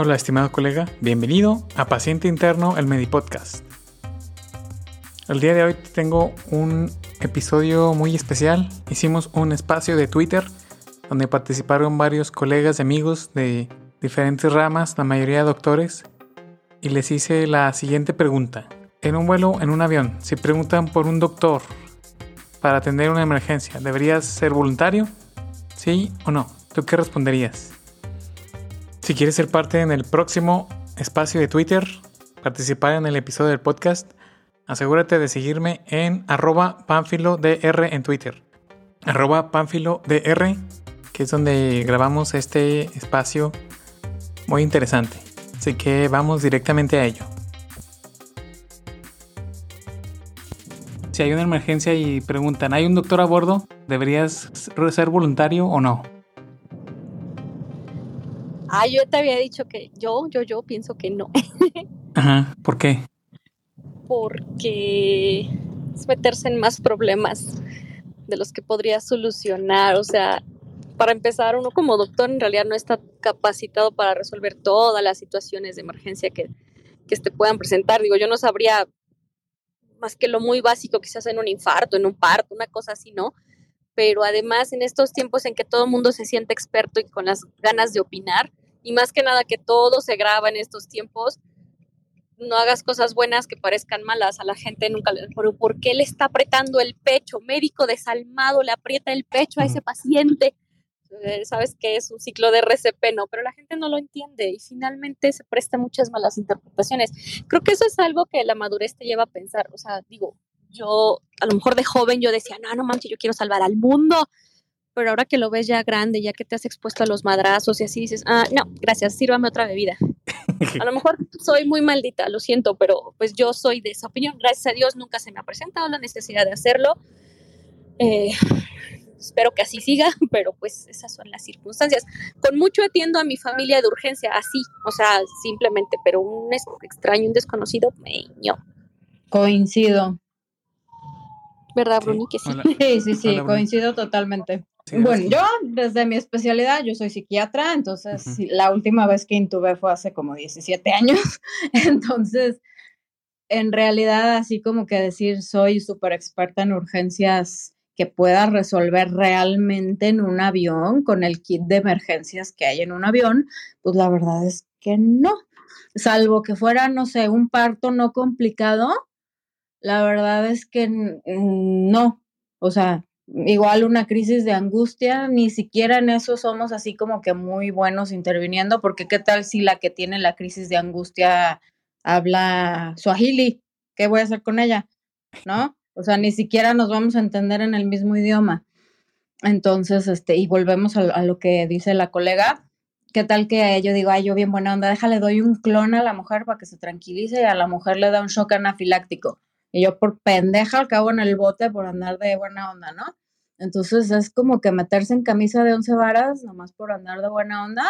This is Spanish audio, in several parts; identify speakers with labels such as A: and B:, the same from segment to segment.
A: Hola, estimado colega, bienvenido a Paciente Interno, el Medipodcast. El día de hoy tengo un episodio muy especial. Hicimos un espacio de Twitter donde participaron varios colegas y amigos de diferentes ramas, la mayoría doctores, y les hice la siguiente pregunta. En un vuelo, en un avión, si preguntan por un doctor para atender una emergencia, ¿deberías ser voluntario? ¿Sí o no? ¿Tú qué responderías? Si quieres ser parte en el próximo espacio de Twitter, participar en el episodio del podcast, asegúrate de seguirme en arroba panfilodr en Twitter. Arroba que es donde grabamos este espacio muy interesante. Así que vamos directamente a ello. Si hay una emergencia y preguntan, ¿hay un doctor a bordo? ¿Deberías ser voluntario o no?
B: Ah, yo te había dicho que yo, yo, yo pienso que no.
A: Ajá, ¿por qué?
B: Porque es meterse en más problemas de los que podría solucionar. O sea, para empezar, uno como doctor en realidad no está capacitado para resolver todas las situaciones de emergencia que, que te puedan presentar. Digo, yo no sabría más que lo muy básico, quizás en un infarto, en un parto, una cosa así, ¿no? Pero además en estos tiempos en que todo el mundo se siente experto y con las ganas de opinar, y más que nada que todo se graba en estos tiempos, no hagas cosas buenas que parezcan malas. A la gente nunca le... Pero ¿por qué le está apretando el pecho? Médico desalmado le aprieta el pecho a ese paciente. Eh, sabes que es un ciclo de RCP, ¿no? Pero la gente no lo entiende y finalmente se presta muchas malas interpretaciones. Creo que eso es algo que la madurez te lleva a pensar. O sea, digo, yo a lo mejor de joven yo decía, no, no manches, yo quiero salvar al mundo pero ahora que lo ves ya grande, ya que te has expuesto a los madrazos y así dices, ah, no, gracias, sírvame otra bebida. A lo mejor soy muy maldita, lo siento, pero pues yo soy de esa opinión. Gracias a Dios nunca se me ha presentado la necesidad de hacerlo. Eh, espero que así siga, pero pues esas son las circunstancias. Con mucho atiendo a mi familia de urgencia, así, o sea, simplemente, pero un extraño, un desconocido, me
C: Coincido.
B: ¿Verdad, Bruni? Que sí.
C: Sí, sí, sí, coincido totalmente bueno, yo desde mi especialidad, yo soy psiquiatra, entonces la última vez que intubé fue hace como 17 años, entonces en realidad así como que decir soy súper experta en urgencias que pueda resolver realmente en un avión con el kit de emergencias que hay en un avión, pues la verdad es que no, salvo que fuera, no sé, un parto no complicado, la verdad es que no, o sea, igual una crisis de angustia, ni siquiera en eso somos así como que muy buenos interviniendo, porque qué tal si la que tiene la crisis de angustia habla suajili, ¿qué voy a hacer con ella? ¿No? O sea, ni siquiera nos vamos a entender en el mismo idioma. Entonces, este, y volvemos a, lo que dice la colega, ¿qué tal que yo digo, ay, yo bien buena onda, déjale, doy un clon a la mujer para que se tranquilice y a la mujer le da un shock anafiláctico? Y yo por pendeja al cabo en el bote por andar de buena onda, ¿no? Entonces es como que meterse en camisa de once varas, nomás por andar de buena onda,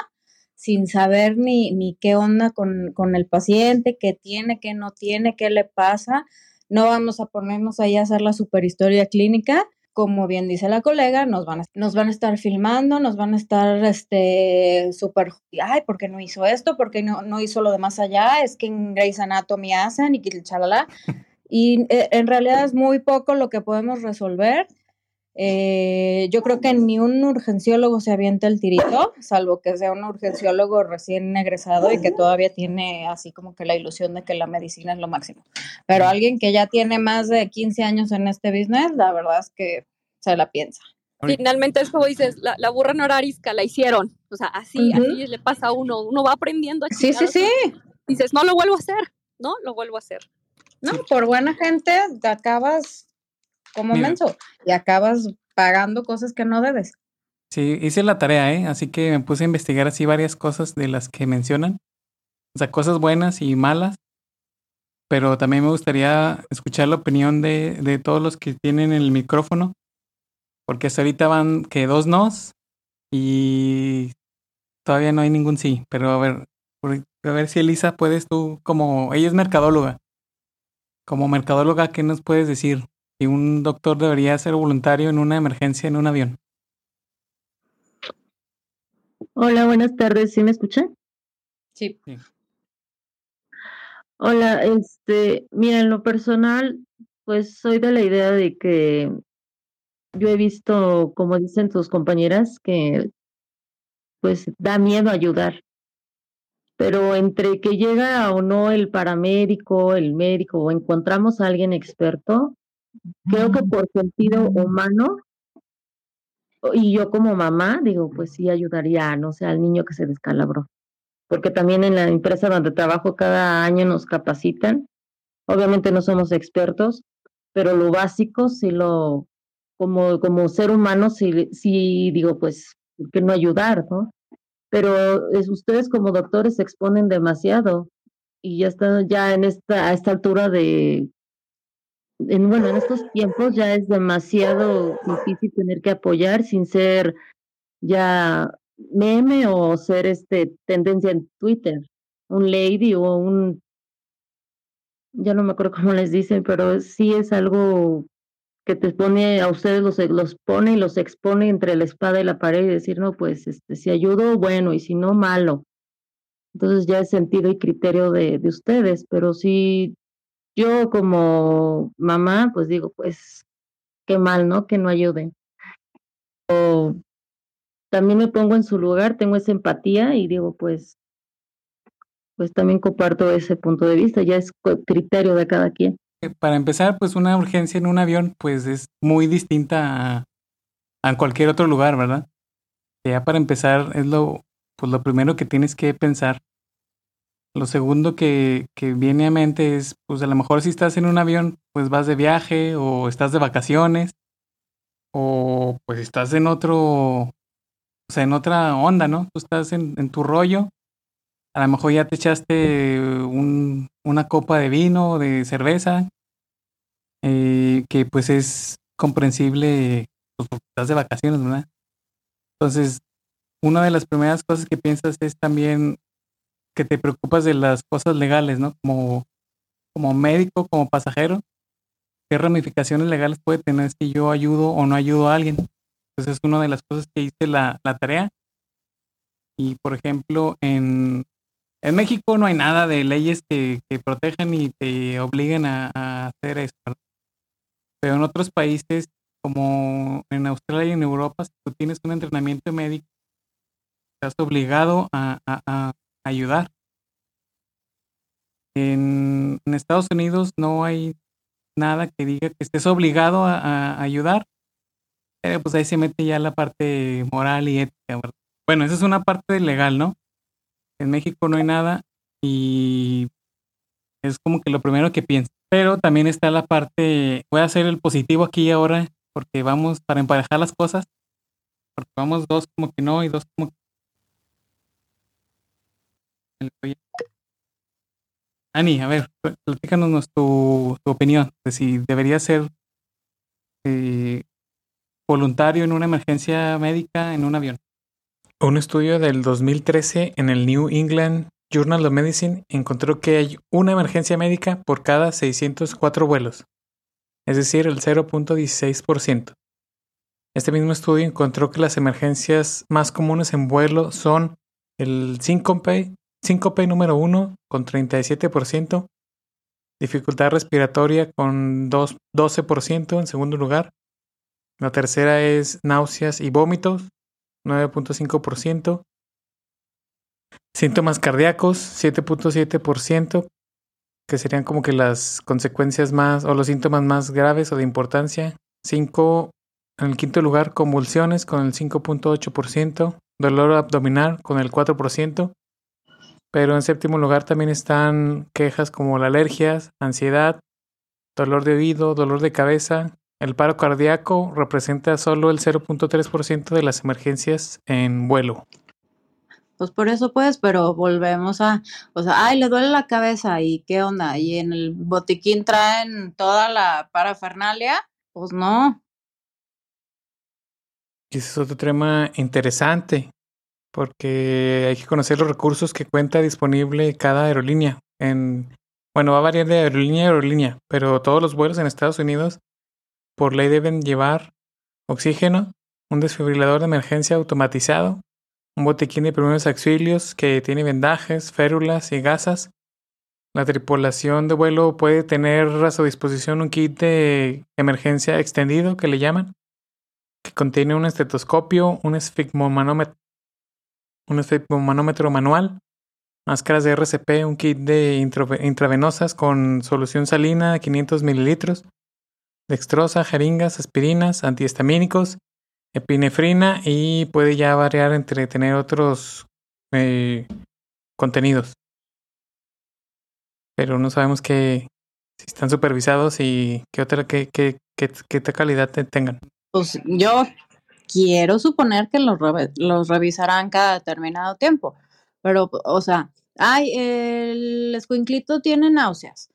C: sin saber ni, ni qué onda con, con el paciente, qué tiene, qué no tiene, qué le pasa. No vamos a ponernos ahí a hacer la superhistoria clínica, como bien dice la colega, nos van a, nos van a estar filmando, nos van a estar este súper, ay, ¿por qué no hizo esto? ¿Por qué no, no hizo lo de más allá? Es que en Grey's Anatomy hacen y chalala. Y eh, en realidad es muy poco lo que podemos resolver. Eh, yo creo que ni un urgenciólogo se avienta el tirito, salvo que sea un urgenciólogo recién egresado y que todavía tiene así como que la ilusión de que la medicina es lo máximo. Pero alguien que ya tiene más de 15 años en este business, la verdad es que se la piensa.
B: Finalmente es como dices, la, burra no era arisca, la hicieron. O sea, así, así le pasa a uno, uno va aprendiendo. A
C: sí, sí, sí.
B: Dices, no lo vuelvo a hacer, no, lo vuelvo a hacer.
C: No, por buena gente te acabas como menso y acabas pagando cosas que no debes.
A: Sí, hice la tarea, ¿eh? Así que me puse a investigar así varias cosas de las que mencionan. O sea, cosas buenas y malas. Pero también me gustaría escuchar la opinión de, de todos los que tienen el micrófono. Porque hasta ahorita van que dos nos y todavía no hay ningún sí. Pero a ver, a ver si Elisa puedes tú, como ella es mercadóloga. Como mercadóloga, ¿qué nos puedes decir? Si un doctor debería ser voluntario en una emergencia en un avión.
D: Hola, buenas tardes. ¿Sí me escuchan?
C: Sí.
D: Hola, este, mira, en lo personal, pues soy de la idea de que yo he visto, como dicen tus compañeras, que pues da miedo ayudar. Pero entre que llega o no el paramédico, el médico, o encontramos a alguien experto, creo que por sentido humano, y yo como mamá, digo, pues sí ayudaría, no sé, al niño que se descalabró porque también en la empresa donde trabajo cada año nos capacitan. Obviamente no somos expertos, pero lo básico sí lo, como, como ser humano, sí, sí digo, pues, ¿por qué no ayudar, no? Pero es, ustedes como doctores se exponen demasiado y ya están ya en esta, a esta altura de, en, bueno, en estos tiempos ya es demasiado difícil tener que apoyar sin ser ya meme o ser este tendencia en Twitter, un lady o un ya no me acuerdo cómo les dicen, pero sí es algo que te pone a ustedes los, los pone y los expone entre la espada y la pared y decir, no, pues este, si ayudo, bueno, y si no, malo. Entonces ya es sentido y criterio de, de ustedes, pero si yo como mamá, pues digo, pues qué mal, ¿no? Que no ayuden. O también me pongo en su lugar, tengo esa empatía y digo, pues, pues también comparto ese punto de vista, ya es criterio de cada quien.
A: Para empezar, pues una urgencia en un avión, pues es muy distinta a, a cualquier otro lugar, ¿verdad? Ya para empezar es lo, pues lo primero que tienes que pensar. Lo segundo que, que viene a mente es, pues a lo mejor si estás en un avión, pues vas de viaje o estás de vacaciones o pues estás en otro o sea, en otra onda, ¿no? Tú estás en, tu rollo, a lo mejor ya te echaste un, una copa de vino, de cerveza, eh, que pues es comprensible, pues, porque estás de vacaciones, ¿verdad? Entonces, una de las primeras cosas que piensas es también que te preocupas de las cosas legales, ¿no? Como, como médico, como pasajero, ¿qué ramificaciones legales puede tener si yo ayudo o no ayudo a alguien? Pues es una de las cosas que hice la, la tarea. Y por ejemplo, en, en, México no hay nada de leyes que, que protejan y te obliguen a, hacer eso. Pero en otros países, como en Australia y en Europa, si tú tienes un entrenamiento médico, estás obligado a, a, ayudar. En, en, Estados Unidos no hay nada que diga que estés obligado a, ayudar, eh, pues ahí se mete ya la parte moral y ética. Bueno, esa es una parte legal, ¿no? En México no hay nada y es como que lo primero que pienso. Pero también está la parte, voy a hacer el positivo aquí ahora, porque vamos para emparejar las cosas, porque vamos dos como que no y dos como que... Ani, a ver, platícanos tu, tu opinión de si debería ser eh, voluntario en una emergencia médica en un avión. Un estudio del 2013 en el New England Journal of Medicine encontró que hay una emergencia médica por cada 604 vuelos, es decir, el 0.16%. Este mismo estudio encontró que las emergencias más comunes en vuelo son el síncope, síncope número 1 con 37%, dificultad respiratoria con 12% en segundo lugar, la tercera es náuseas y vómitos, 9.5%. Síntomas cardíacos, 7.7%, que serían como que las consecuencias más o los síntomas más graves o de importancia. 5, en el quinto lugar, convulsiones con el 5.8%, dolor abdominal con el 4%. Pero en séptimo lugar también están quejas como alergias, ansiedad, dolor de oído, dolor de cabeza, el paro cardíaco representa solo el 0.3% de las emergencias en vuelo.
C: Pues por eso pues, pero volvemos a, o sea, ay, le duele la cabeza y qué onda, y en el botiquín traen toda la parafernalia, pues no.
A: Y ese es otro tema interesante, porque hay que conocer los recursos que cuenta disponible cada aerolínea. En, bueno, va a variar de aerolínea a aerolínea, pero todos los vuelos en Estados Unidos por ley deben llevar oxígeno, un desfibrilador de emergencia automatizado, un botiquín de primeros auxilios que tiene vendajes, férulas y gasas. La tripulación de vuelo puede tener a su disposición un kit de emergencia extendido que le llaman, que contiene un estetoscopio, un esfigmomanómetro, un esfigmomanómetro manual, máscaras de RCP, un kit de intravenosas con solución salina de 500 mililitros, dextrosa, jeringas, aspirinas, antihistamínicos, epinefrina y puede ya variar entre tener otros eh, contenidos. Pero no sabemos qué, si están supervisados y qué otra, qué, qué, qué, qué calidad tengan.
C: Pues yo quiero suponer que los, los revisarán cada determinado tiempo. Pero, o sea, ay, el escuinclito tiene náuseas.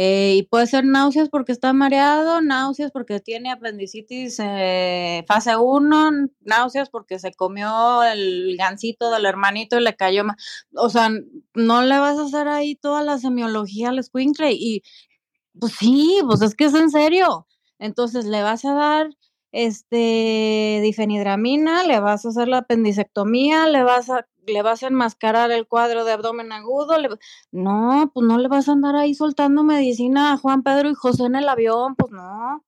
C: Eh, y puede ser náuseas porque está mareado, náuseas porque tiene apendicitis eh, fase 1, náuseas porque se comió el gansito del hermanito y le cayó más. O sea, no le vas a hacer ahí toda la semiología al squinkle. Y pues sí, pues es que es en serio. Entonces le vas a dar este difenidramina, le vas a hacer la apendicectomía, le vas a le vas a enmascarar el cuadro de abdomen agudo. No, pues no le vas a andar ahí soltando medicina a Juan Pedro y José en el avión, pues no.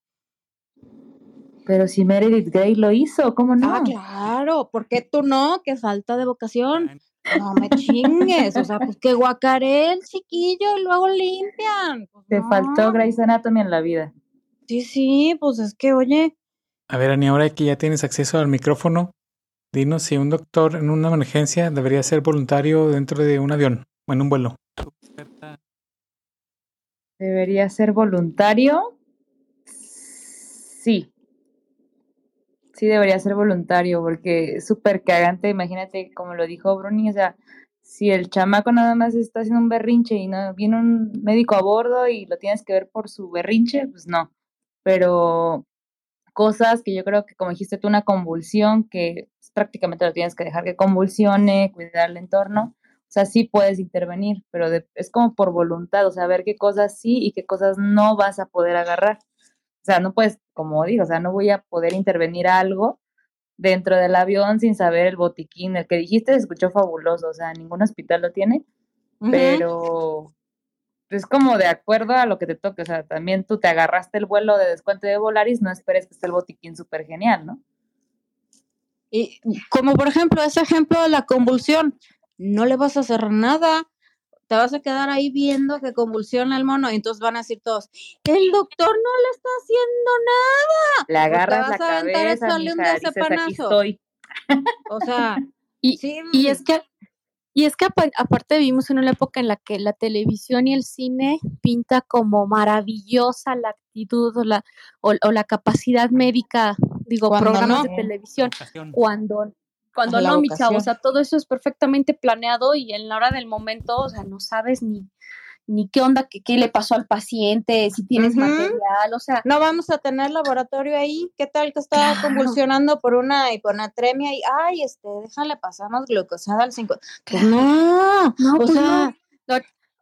E: Pero si Meredith Grey lo hizo, ¿cómo no?
C: Ah, claro, ¿por qué tú no? Que falta de vocación. No me chingues, o sea, pues que guacaré el chiquillo y luego limpian. Pues
E: Te faltó Grey's Anatomy en la vida.
C: Sí, sí, pues es que, oye.
A: A ver, Ani, ahora que ya tienes acceso al micrófono, Dinos si un doctor en una emergencia debería ser voluntario dentro de un avión o en un vuelo.
E: ¿Debería ser voluntario? Sí. Sí, debería ser voluntario porque es súper cagante. Imagínate, como lo dijo Bruni, o sea, si el chamaco nada más está haciendo un berrinche y no viene un médico a bordo y lo tienes que ver por su berrinche, pues no. Pero cosas que yo creo que, como dijiste tú, una convulsión que prácticamente lo tienes que dejar que convulsione, cuidar el entorno. O sea, sí puedes intervenir, pero es como por voluntad, o sea, ver qué cosas sí y qué cosas no vas a poder agarrar. O sea, no puedes, como digo, o sea, no voy a poder intervenir algo dentro del avión sin saber el botiquín. El que dijiste se escuchó fabuloso, o sea, ningún hospital lo tiene, pero es como de acuerdo a lo que te toque. O sea, también tú te agarraste el vuelo de descuento de Volaris, no esperes que esté el botiquín súper genial, ¿no?
C: Y como por ejemplo ese ejemplo de la convulsión, no le vas a hacer nada, te vas a quedar ahí viendo que convulsiona el mono y entonces van a decir todos, el doctor no le está haciendo nada.
E: Le agarras la cabeza, mija, dices, aquí estoy.
C: O sea,
B: y, y es que y es que aparte vivimos en una época en la que la televisión y el cine pinta como maravillosa la actitud o la, o, la capacidad médica, digo, programas de televisión, cuando, cuando no, mi chavo, o sea, todo eso es perfectamente planeado y en la hora del momento, o sea, no sabes ni, ni qué onda, qué, qué le pasó al paciente, si tienes material, o sea.
C: No vamos a tener laboratorio ahí, ¿qué tal que está convulsionando por una hiponatremia y, ay, este, déjale pasar más glucosada al 5? Pues no, no, o pues sea,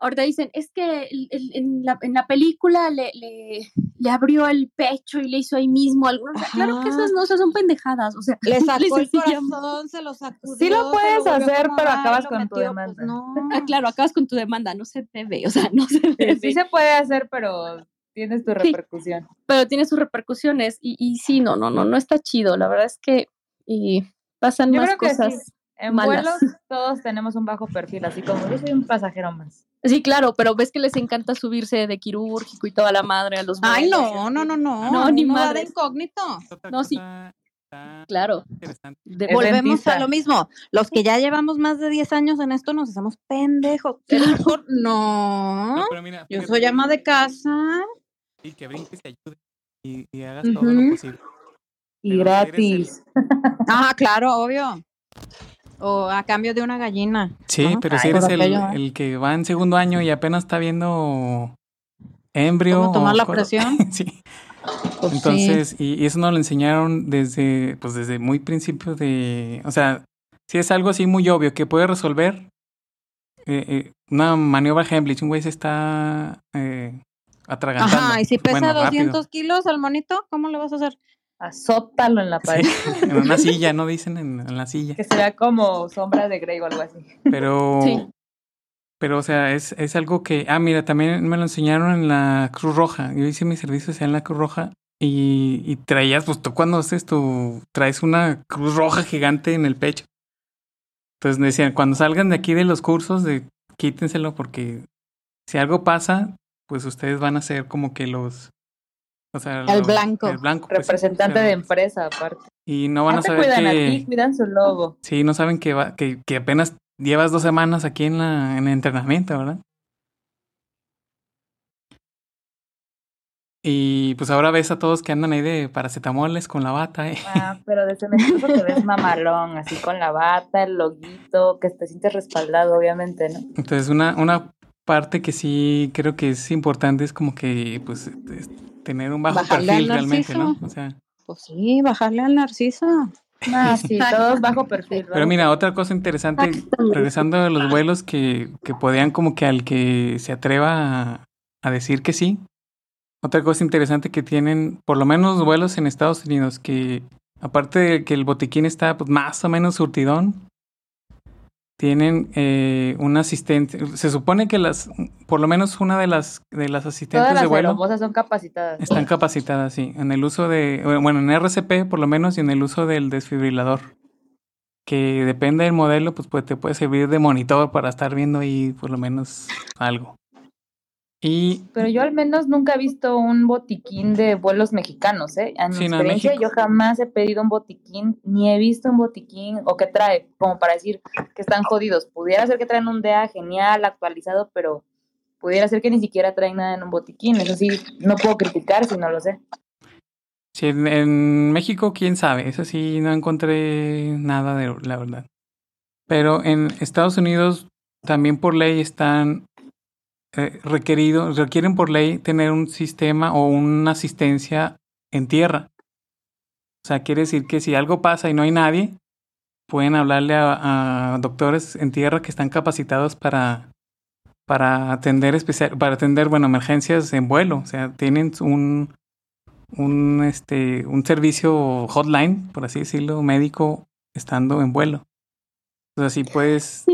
B: Ahorita dicen, es que en, la, en la película le, le, le, abrió el pecho y le hizo ahí mismo algo. claro que esas no, esas son pendejadas. O sea,
C: le sacó el corazón, se lo sacudió.
E: Sí lo puedes hacer, pero acabas con tu pues, demanda.
B: no. Ah, claro, acabas con tu demanda, no se debe, o sea, no se debe.
E: Sí, se puede hacer, pero tienes tu repercusión.
B: pero tiene sus repercusiones y, y sí, no, no, no, no está chido. La verdad es que y pasan más cosas.
E: En vuelos todos tenemos un bajo perfil, así como yo soy un pasajero más.
B: Sí, claro, pero ves que les encanta subirse de quirúrgico y toda la madre a los
C: Ay, no, no, no, no. No, ni más de incógnito.
B: No, sí. Claro.
C: Volvemos a lo mismo. Los que ya llevamos más de 10 años en esto nos hacemos pendejos. No. yo soy ama de casa.
A: Y que brinques y ayudes y, hagas todo lo posible.
E: Y gratis.
C: Ah, claro, obvio. O a cambio de una gallina.
A: Sí, pero si eres el, que va en segundo año y apenas está viendo embrio.
C: ¿Cómo tomar la presión?
A: sí. Pues Entonces, y, eso nos lo enseñaron desde, pues desde muy principio de, o sea, si es algo así muy obvio que puede resolver, eh, eh, una maniobra Heimlich, un güey se está eh, atragantando.
C: Ajá, y si pesa 200 kilos al monito, ¿cómo le vas a hacer?
E: Azótalo en la pared.
A: en una silla, ¿no? Dicen en, la silla.
E: Que sea como sombra de Grey o algo así.
A: Pero, pero o sea, es, es algo que, ah, mira, también me lo enseñaron en la Cruz Roja. Yo hice mi servicio en la Cruz Roja y, y traías, pues tú cuando haces tu, traes una Cruz Roja gigante en el pecho. Entonces me decían, cuando salgan de aquí de los cursos, de quítenselo porque si algo pasa, pues ustedes van a ser como que los o sea,
C: el blanco.
A: El blanco.
E: Pues, Representante de empresa, aparte.
A: Y no van a saber
E: cuidan
A: que...
E: a ti, cuidan su logo.
A: Sí, no saben que, va, que, que apenas llevas dos semanas aquí en, la, en el entrenamiento, ¿verdad? Y pues ahora ves a todos que andan ahí de paracetamoles con la bata. ¿eh?
E: Ah, pero desde semestre te ves mamalón, así con la bata, el loguito, que te sientes respaldado, obviamente, ¿no?
A: Entonces, una, una parte que sí creo que es importante es como que, pues, tener un bajo perfil realmente, ¿no? O sea.
C: Pues sí, bajarle al narciso.
E: Ah, sí, todos bajo perfil.
A: Pero mira, otra cosa interesante, regresando a los vuelos que, que podían como que al que se atreva a, decir que sí, otra cosa interesante que tienen, por lo menos vuelos en Estados Unidos, que aparte de que el botiquín está pues, más o menos surtidón, tienen eh, un asistente. Se supone que las, por lo menos una de las de las asistentes
E: Todas
A: de vuelo
E: son capacitadas.
A: Están capacitadas, sí, en el uso de, bueno, en RCP por lo menos y en el uso del desfibrilador, que depende del modelo, pues, pues te puede servir de monitor para estar viendo ahí por lo menos algo.
E: Pero yo al menos nunca he visto un botiquín de vuelos mexicanos, ¿eh? En mi experiencia yo jamás he pedido un botiquín, ni he visto un botiquín o que trae, como para decir que están jodidos. Pudiera ser que traen un DEA genial, actualizado, pero pudiera ser que ni siquiera traen nada en un botiquín. Eso sí, no puedo criticar si no lo sé.
A: Sí, en, México, quién sabe. Eso sí, no encontré nada de la verdad. Pero en Estados Unidos también por ley están eh, requerido, requieren por ley tener un sistema o una asistencia en tierra. O sea, quiere decir que si algo pasa y no hay nadie, pueden hablarle a, doctores en tierra que están capacitados para, para atender especial, para atender, bueno, emergencias en vuelo. O sea, tienen un, un, este, un servicio hotline, por así decirlo, médico estando en vuelo. O sea, si puedes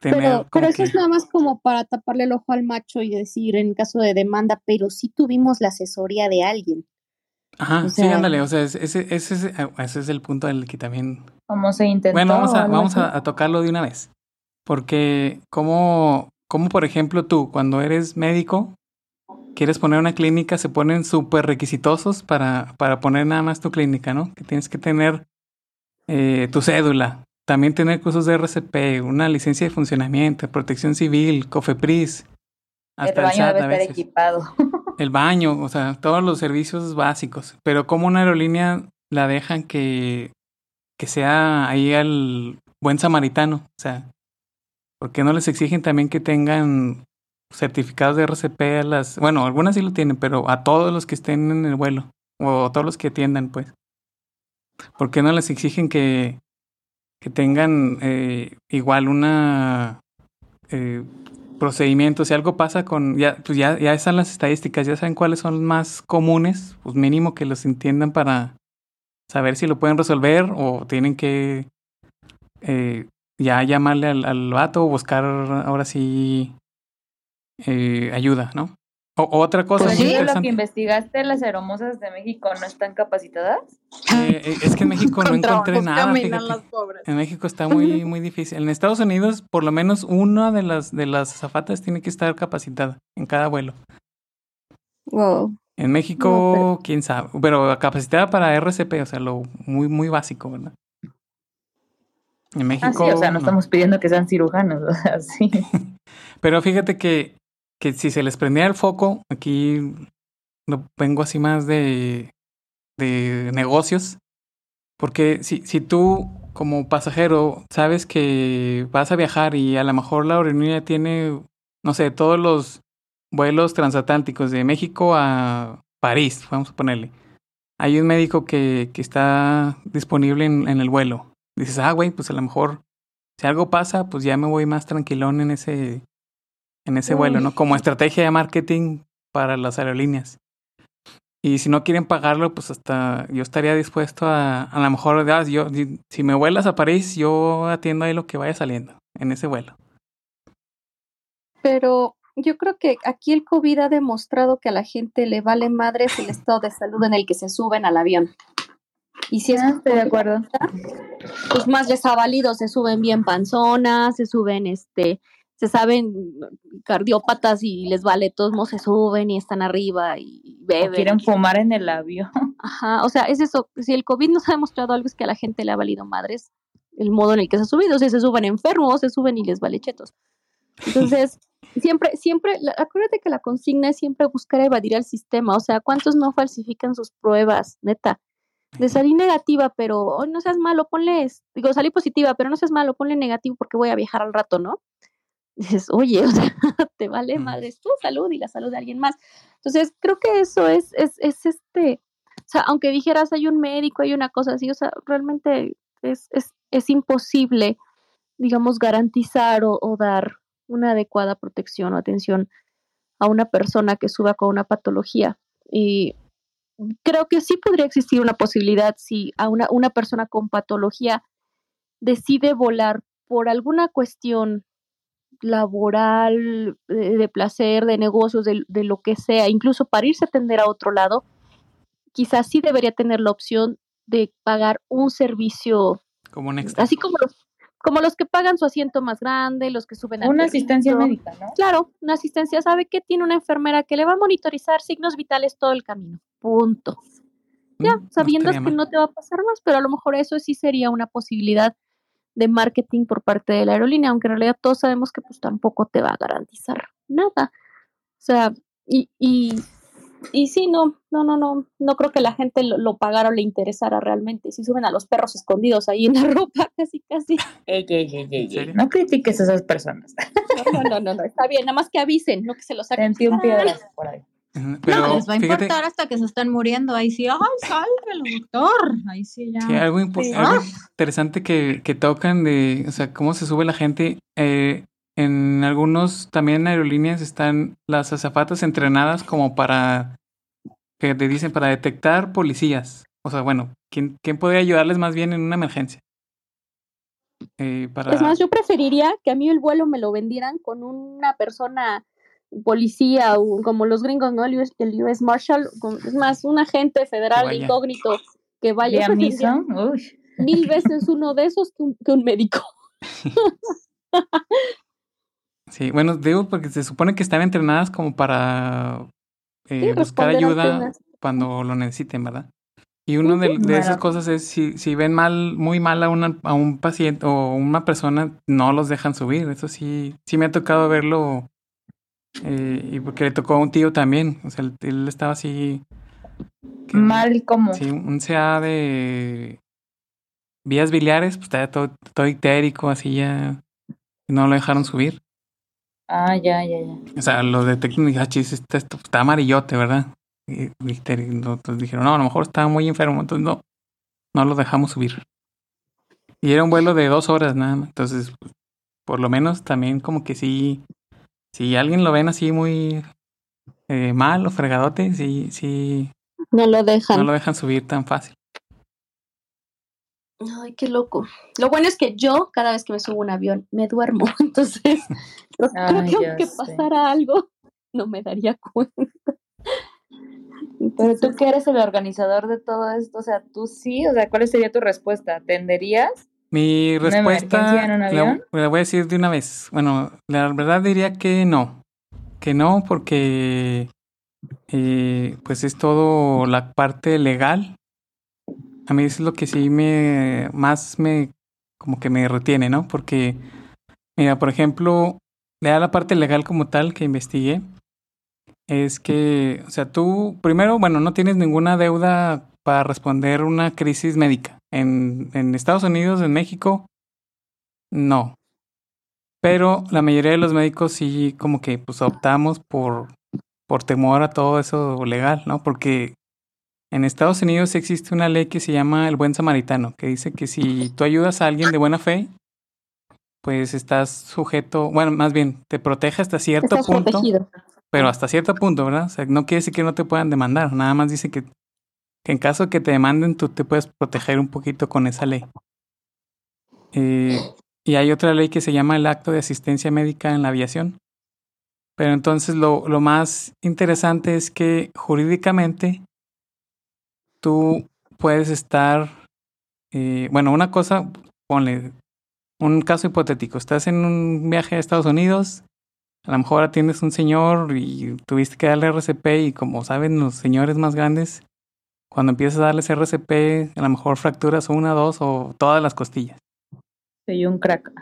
C: pero, pero eso es nada más como para taparle el ojo al macho y decir en caso de demanda, pero sí tuvimos la asesoría de alguien.
A: Ajá, sí, ándale, o sea, ese, ese, ese, es el punto del que también...
E: ¿Cómo se intentó?
A: Bueno, vamos a, vamos a, tocarlo de una vez. Porque, como, como por ejemplo tú, cuando eres médico, quieres poner una clínica, se ponen súper requisitosos para, para poner nada más tu clínica, ¿no? Que tienes que tener eh, tu cédula, también tener cursos de RCP, una licencia de funcionamiento, protección civil, COFEPRIS.
E: Hasta el baño debe estar equipado.
A: El baño, o sea, todos los servicios básicos. Pero como una aerolínea la dejan que, que sea ahí el buen samaritano. O sea, ¿por qué no les exigen también que tengan certificados de RCP a las... Bueno, algunas sí lo tienen, pero a todos los que estén en el vuelo. O a todos los que atiendan, pues. ¿Por qué no les exigen que que tengan eh, igual una eh, procedimiento. Si algo pasa con, ya, pues ya, ya están las estadísticas, ya saben cuáles son más comunes, pues mínimo que los entiendan para saber si lo pueden resolver o tienen que eh, ya llamarle al, al vato o buscar ahora sí eh, ayuda, ¿no? O, otra cosa.
E: Pues sí, lo que investigaste, las hermosas de México no están capacitadas.
A: Eh, eh, es que en México no encontré nada. En México está muy, muy difícil. En Estados Unidos, por lo menos una de las de las zafatas tiene que estar capacitada en cada vuelo.
C: Wow.
A: En México, quién sabe. Pero capacitada para RCP, o sea, lo muy, muy básico, ¿verdad? En México.
E: Ah, sí, o sea, no, estamos pidiendo que sean cirujanos, o sea, sí.
A: Pero fíjate que que si se les prendía el foco, aquí no vengo así más de, de negocios, porque si, si tú como pasajero sabes que vas a viajar y a lo mejor la aerolínea tiene, no sé, todos los vuelos transatlánticos de México a París, vamos a ponerle. Hay un médico que, que está disponible en, en el vuelo. Dices, ah, güey, pues a lo mejor si algo pasa, pues ya me voy más tranquilón en ese, en ese vuelo, ¿no? Como estrategia de marketing para las aerolíneas. Y si no quieren pagarlo, pues hasta yo estaría dispuesto a, a lo mejor, ah, yo, si me vuelas a París, yo atiendo ahí lo que vaya saliendo en ese vuelo.
B: Pero yo creo que aquí el COVID ha demostrado que a la gente le vale madres el estado de salud en el que se suben al avión. Y si es
E: ah, de acuerdo.
B: Pues más les ha valido, se suben bien panzonas, se suben este se saben cardiópatas y les vale, todos modos se suben y están arriba y beben.
E: quieren fumar en el avión.
B: Ajá, o sea, es eso, si el COVID nos ha demostrado algo es que a la gente le ha valido madres el modo en el que se ha subido, o sea, se suben enfermos, se suben y les vale chetos. Entonces, siempre, siempre, acuérdate que la consigna es siempre buscar evadir al sistema, o sea, ¿cuántos no falsifican sus pruebas, neta? De salir negativa, pero no seas malo, ponle, digo, salí positiva, pero no seas malo, ponle negativo porque voy a viajar al rato, ¿no? Dices, oye, o sea, te vale madre tu salud y la salud de alguien más. Entonces, creo que eso es, es, es este, o sea, aunque dijeras hay un médico, hay una cosa así, o sea, realmente es, es, es imposible, digamos, garantizar o, o, dar una adecuada protección o atención a una persona que suba con una patología. Y creo que sí podría existir una posibilidad si a una, una persona con patología decide volar por alguna cuestión laboral, de, placer, de negocios, de, lo que sea, incluso para irse a atender a otro lado, quizás sí debería tener la opción de pagar un servicio
A: como un
B: Así como los, como los que pagan su asiento más grande, los que suben
E: a Una asistencia médica, ¿no?
B: Claro, una asistencia. ¿Sabe que tiene una enfermera que le va a monitorizar signos vitales todo el camino? Punto. Ya, mm, sabiendo que no te va a pasar más, pero a lo mejor eso sí sería una posibilidad de marketing por parte de la aerolínea, aunque en realidad todos sabemos que pues tampoco te va a garantizar nada. O sea, y, y, y sí, no, no, no, no, no creo que la gente lo, pagara o le interesara realmente. Si suben a los perros escondidos ahí en la ropa, casi, casi.
E: no critiques a esas personas.
B: No, no, no, no, está bien, nada más que avisen, no que se lo saquen.
E: un piedras por ahí
C: no, les va a importar hasta que se están muriendo. Ahí sí, ¡ay, sálvelo, doctor! Ahí sí ya. Sí,
A: algo, interesante que, que, tocan de, o sea, cómo se sube la gente. Eh, en algunos también aerolíneas están las azafatas entrenadas como para, que te dicen, para detectar policías. O sea, bueno, ¿quién, quién podría ayudarles más bien en una emergencia?
B: Eh, para... Es más, yo preferiría que a mí el vuelo me lo vendieran con una persona policía o como los gringos, ¿no? El US, el US Marshal, es más, un agente federal incógnito que vaya mil veces uno de esos que un, médico.
A: sí, bueno, digo porque se supone que están entrenadas como para eh, buscar ayuda cuando lo necesiten, ¿verdad? Y una de, esas cosas es si, si ven mal, muy mal a, una, a un paciente o una persona, no los dejan subir. Eso sí, sí me ha tocado verlo eh, y porque le tocó a un tío también. O sea, él, estaba así.
E: Mal como.
A: Sí, un CA de vías biliares, pues estaba todo, todo ictérico, así ya. no lo dejaron subir.
E: Ah, ya, ya, ya. O
A: sea, lo detectan y dijeron, chis, está, está amarillote, ¿verdad? Y, entonces dijeron, no, a lo mejor estaba muy enfermo, entonces no, no lo dejamos subir. Y era un vuelo de dos horas nada más. Entonces, pues, por lo menos también como que sí si alguien lo ven así muy eh, mal o fregadote, sí, sí.
B: No lo dejan.
A: No lo dejan subir tan fácil.
B: Ay, qué loco. Lo bueno es que yo, cada vez que me subo a un avión, me duermo. Entonces, creo que aunque pasara algo, no me daría cuenta.
E: Pero tú que eres el organizador de todo esto, o sea, tú sí, o sea, ¿cuál sería tu respuesta? ¿Atenderías?
A: Mi respuesta la, voy a decir de una vez. Bueno, la verdad diría que no. Que no porque eh, pues es todo la parte legal. A mí es lo que sí me más me como que me retiene, ¿no? Porque mira, por ejemplo, da la parte legal como tal que investigué es que, o sea, tú primero, bueno, no tienes ninguna deuda para responder una crisis médica. En, en Estados Unidos, en México, no. Pero la mayoría de los médicos sí como que pues optamos por, por temor a todo eso legal, ¿no? Porque en Estados Unidos existe una ley que se llama el buen samaritano, que dice que si tú ayudas a alguien de buena fe, pues estás sujeto, bueno, más bien, te protege hasta cierto punto. pero hasta cierto punto, ¿verdad? O sea, no quiere decir que no te puedan demandar, nada más dice que, en caso que te demanden, tú te puedes proteger un poquito con esa ley. Eh, y hay otra ley que se llama el acto de asistencia médica en la aviación. Pero entonces lo, lo más interesante es que jurídicamente tú puedes estar, eh, bueno, una cosa, ponle un caso hipotético, estás en un viaje a Estados Unidos, a lo mejor atiendes un señor y tuviste que darle RCP y como saben los señores más grandes, cuando empiezas a darles RCP, a lo mejor fracturas una, dos o todas las costillas.
E: Soy un crack.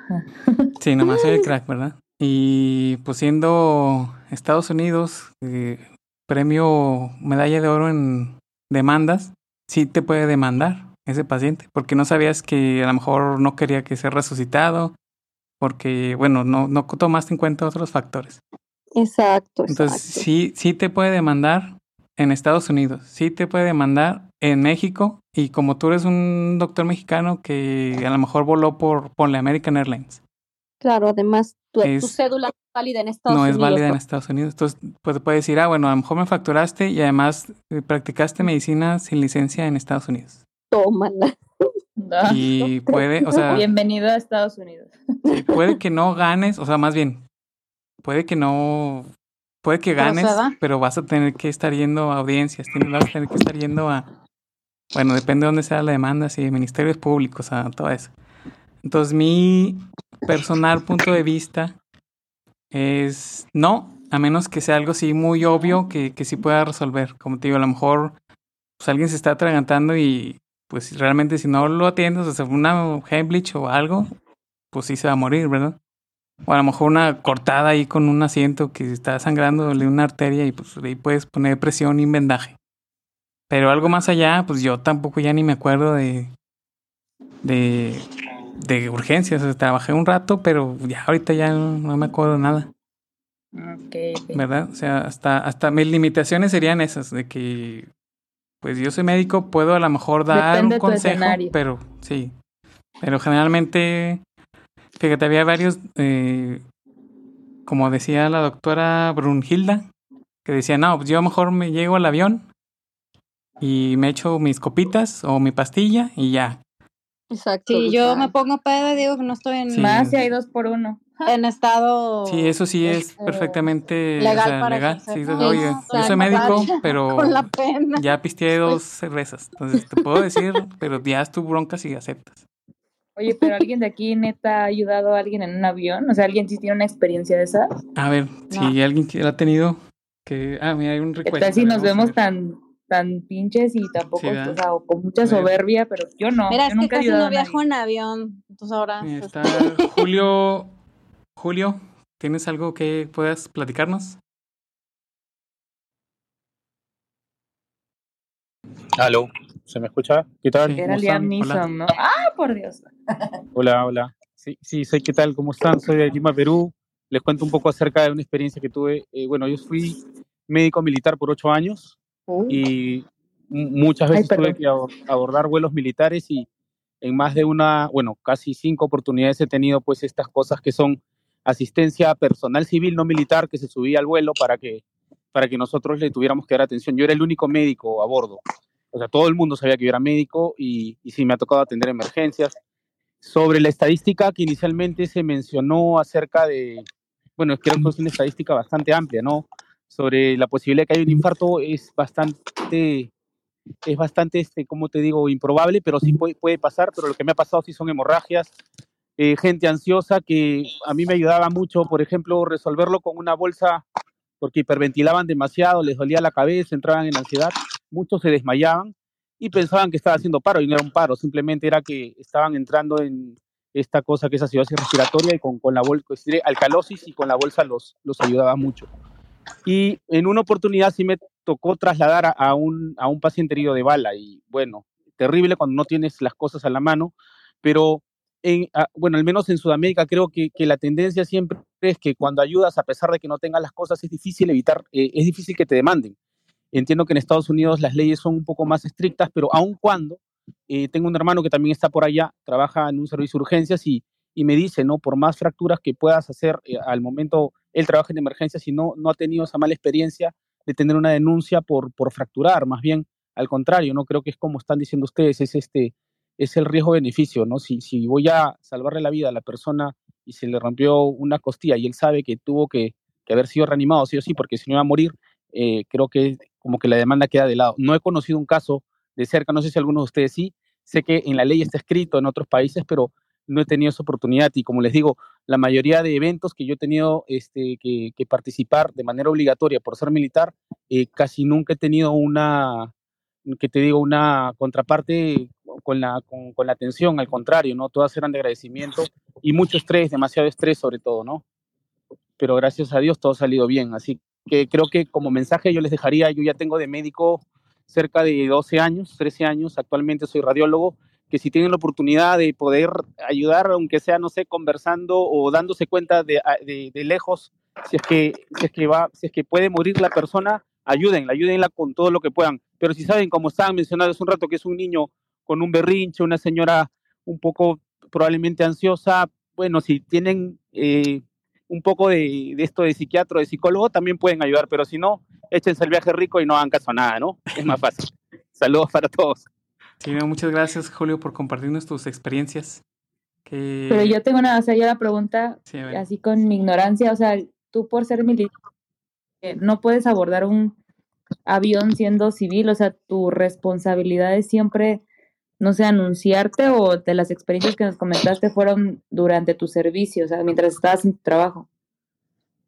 A: sí, nomás soy el crack, ¿verdad? Y pues siendo Estados Unidos, eh, premio medalla de oro en demandas, sí te puede demandar ese paciente, porque no sabías que a lo mejor no quería que sea resucitado, porque, bueno, no, no tomaste en cuenta otros factores.
B: Exacto.
A: Entonces, sí, sí te puede demandar en Estados Unidos, sí te puede demandar en México, y como tú eres un doctor mexicano que a lo mejor voló por, ponle American Airlines.
B: Claro, además tu, cédula es válida en Estados Unidos.
A: No es válida en Estados Unidos. Entonces, pues puede decir, ah, bueno, a lo mejor me facturaste y además eh, practicaste medicina sin licencia en Estados Unidos.
B: Tómala.
A: Y puede, o sea.
E: Bienvenido a Estados Unidos.
A: puede que no ganes, o sea, más bien, puede que no. Puede que ganes, pero vas a tener que estar yendo a audiencias, vas a tener que estar yendo a. Bueno, depende de dónde sea la demanda, si ministerios públicos, a todo eso. Entonces, mi personal punto de vista es no, a menos que sea algo así muy obvio que, que sí pueda resolver. Como te digo, a lo mejor pues, alguien se está atragantando y pues realmente si no lo atiendes, o sea, una Heimlich o algo, pues sí se va a morir, ¿verdad? O a lo mejor una cortada ahí con un asiento que está sangrando de una arteria y pues ahí puedes poner presión y vendaje. Pero algo más allá, pues yo tampoco ya ni me acuerdo de, de, de urgencias. O sea, trabajé un rato, pero ya ahorita ya no me acuerdo nada.
E: Okay,
A: ¿Verdad? O sea, hasta, hasta mis limitaciones serían esas, de que pues yo soy médico, puedo a lo mejor dar un consejo, pero sí. Pero generalmente, fíjate, había varios, eh, como decía la doctora Brunhilda, que decía, no, pues yo mejor me llego al avión y me echo mis copitas o mi pastilla y ya.
C: Exacto. Si yo me pongo pedo y digo que no estoy en...
E: Más si hay dos por uno
C: en estado.
A: Sí, eso sí es este, perfectamente legal. Sí, oye, yo soy médico, pero ya pisteé dos cervezas. Entonces te puedo decir, pero ya es tu bronca si aceptas.
E: Oye, pero alguien de aquí neta ha ayudado a alguien en un avión, o sea, alguien sí tiene una experiencia de esa.
A: A ver, si alguien que ha tenido que, ah, mira, hay un recuerdo.
E: Si nos vemos tan tan pinches y tampoco, o sea, con mucha soberbia, pero yo no.
C: Mira,
E: yo
C: es que casi no viajo en avión, entonces ahora.
A: Está Julio Julio, ¿tienes algo que puedas platicarnos?
F: Aló, ¿se me escucha? ¿Qué tal?
E: Era Liam Neeson, ¿no? ¡Ah, por Dios!
F: Hola, hola. Sí, sí, sé qué tal, ¿cómo están? Soy de Lima, Perú. Les cuento un poco acerca de una experiencia que tuve. Eh, bueno, yo fui médico militar por ocho años uh. y muchas veces tuve que abordar vuelos militares y en más de una, bueno, casi cinco oportunidades he tenido pues estas cosas que son asistencia personal civil no militar que se subía al vuelo para que, para que nosotros le tuviéramos que dar atención. Yo era el único médico a bordo. O sea, todo el mundo sabía que yo era médico y, y sí me ha tocado atender emergencias. Sobre la estadística que inicialmente se mencionó acerca de, bueno, creo que es una estadística bastante amplia, ¿no? Sobre la posibilidad de que haya un infarto es bastante, es bastante, este, como te digo, improbable, pero sí puede, puede pasar, pero lo que me ha pasado sí son hemorragias, eh, gente ansiosa que a mí me ayudaba mucho, por ejemplo, resolverlo con una bolsa porque hiperventilaban demasiado, les dolía la cabeza, entraban en ansiedad, muchos se desmayaban y pensaban que estaba haciendo paro y no era un paro, simplemente era que estaban entrando en esta cosa que es acidosis respiratoria y con, con la bolsa, pues, alcalosis y con la bolsa los, los ayudaba mucho. Y en una oportunidad sí me tocó trasladar a, un, a un paciente herido de bala y bueno, terrible cuando no tienes las cosas a la mano, pero Ah, bueno, al menos en Sudamérica creo que, la tendencia siempre es que cuando ayudas, a pesar de que no tengas las cosas, es difícil evitar, eh, es difícil que te demanden. Entiendo que en Estados Unidos las leyes son un poco más estrictas, pero aun cuando, eh, tengo un hermano que también está por allá, trabaja en un servicio de urgencias y, y me dice, ¿no? Por más fracturas que puedas hacer eh, al momento él trabaja en emergencias y no, no ha tenido esa mala experiencia de tener una denuncia por, por fracturar, más bien al contrario, no creo que es como están diciendo ustedes, es este es el riesgo-beneficio, ¿no? Si, si voy a salvarle la vida a la persona y se le rompió una costilla y él sabe que tuvo que, que haber sido reanimado, sí o sí, porque si no iba a morir, eh, creo que como que la demanda queda de lado. No he conocido un caso de cerca, no sé si algunos de ustedes sí, sé que en la ley está escrito en otros países, pero no he tenido esa oportunidad y como les digo, la mayoría de eventos que yo he tenido este, que, participar de manera obligatoria por ser militar, eh, casi nunca he tenido una, que te digo, una contraparte con la, con, la atención, al contrario, ¿no? Todas eran de agradecimiento y mucho estrés, demasiado estrés sobre todo, ¿no? Pero gracias a Dios todo ha salido bien, así que creo que como mensaje yo les dejaría, yo ya tengo de médico cerca de 12 años, 13 años, actualmente soy radiólogo, que si tienen la oportunidad de poder ayudar, aunque sea, no sé, conversando o dándose cuenta de, de, lejos, si es, que, si, es que va, si es que puede morir la persona, ayúdenla, ayúdenla con todo lo que puedan. Pero si saben, como estaban mencionando hace un rato, que es un niño con un berrinche, una señora un poco probablemente ansiosa, bueno, si tienen eh, un poco de, esto de psiquiatra o de psicólogo, también pueden ayudar, pero si no, échense el viaje rico y no hagan caso a nada, ¿no? Es más fácil. Saludos para todos.
A: Sí, muchas gracias, Julio, por compartirnos tus experiencias.
E: Pero yo tengo una, o sea, yo la pregunta, así con mi ignorancia, o sea, tú por ser militar, eh, no puedes abordar un avión siendo civil, o sea, tu responsabilidad es siempre, no sé, anunciarte o de las experiencias que nos comentaste fueron durante tu servicio, o sea, mientras estabas en tu trabajo.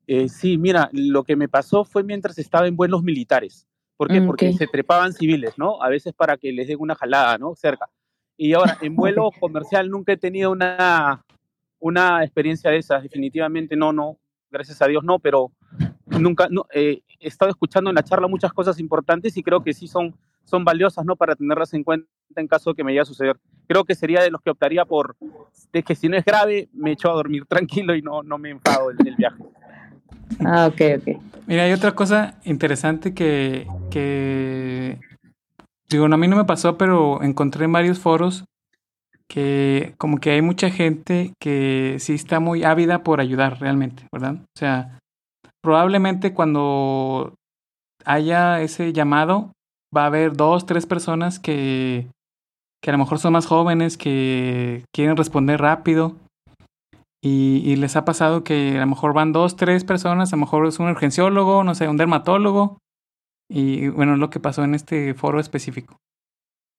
F: Eh, sí, mira, lo que me pasó fue mientras estaba en vuelos militares. ¿Por qué? Mm, Porque se trepaban civiles, ¿no? A veces para que les den una jalada, ¿no? Cerca. Y ahora, en vuelo comercial nunca he tenido una, una experiencia de esas, definitivamente no, no, gracias a Dios no, pero nunca, no, eh, he estado escuchando en la charla muchas cosas importantes y creo que sí son, son valiosas, ¿no? Para tenerlas en cuenta en caso de que me llegue a suceder. Creo que sería de los que optaría por, de que si no es grave, me echo a dormir tranquilo y no, no me enfado del, viaje.
E: Ah, ok, ok.
A: Mira, hay otra cosa interesante que, que, digo, a mí no me pasó, pero encontré en varios foros que como que hay mucha gente que sí está muy ávida por ayudar realmente, ¿verdad? O sea, probablemente cuando haya ese llamado, va a haber dos, tres personas que, que a lo mejor son más jóvenes, que quieren responder rápido. Y, les ha pasado que a lo mejor van dos, tres personas, a lo mejor es un urgenciólogo, no sé, un dermatólogo. Y bueno, es lo que pasó en este foro específico.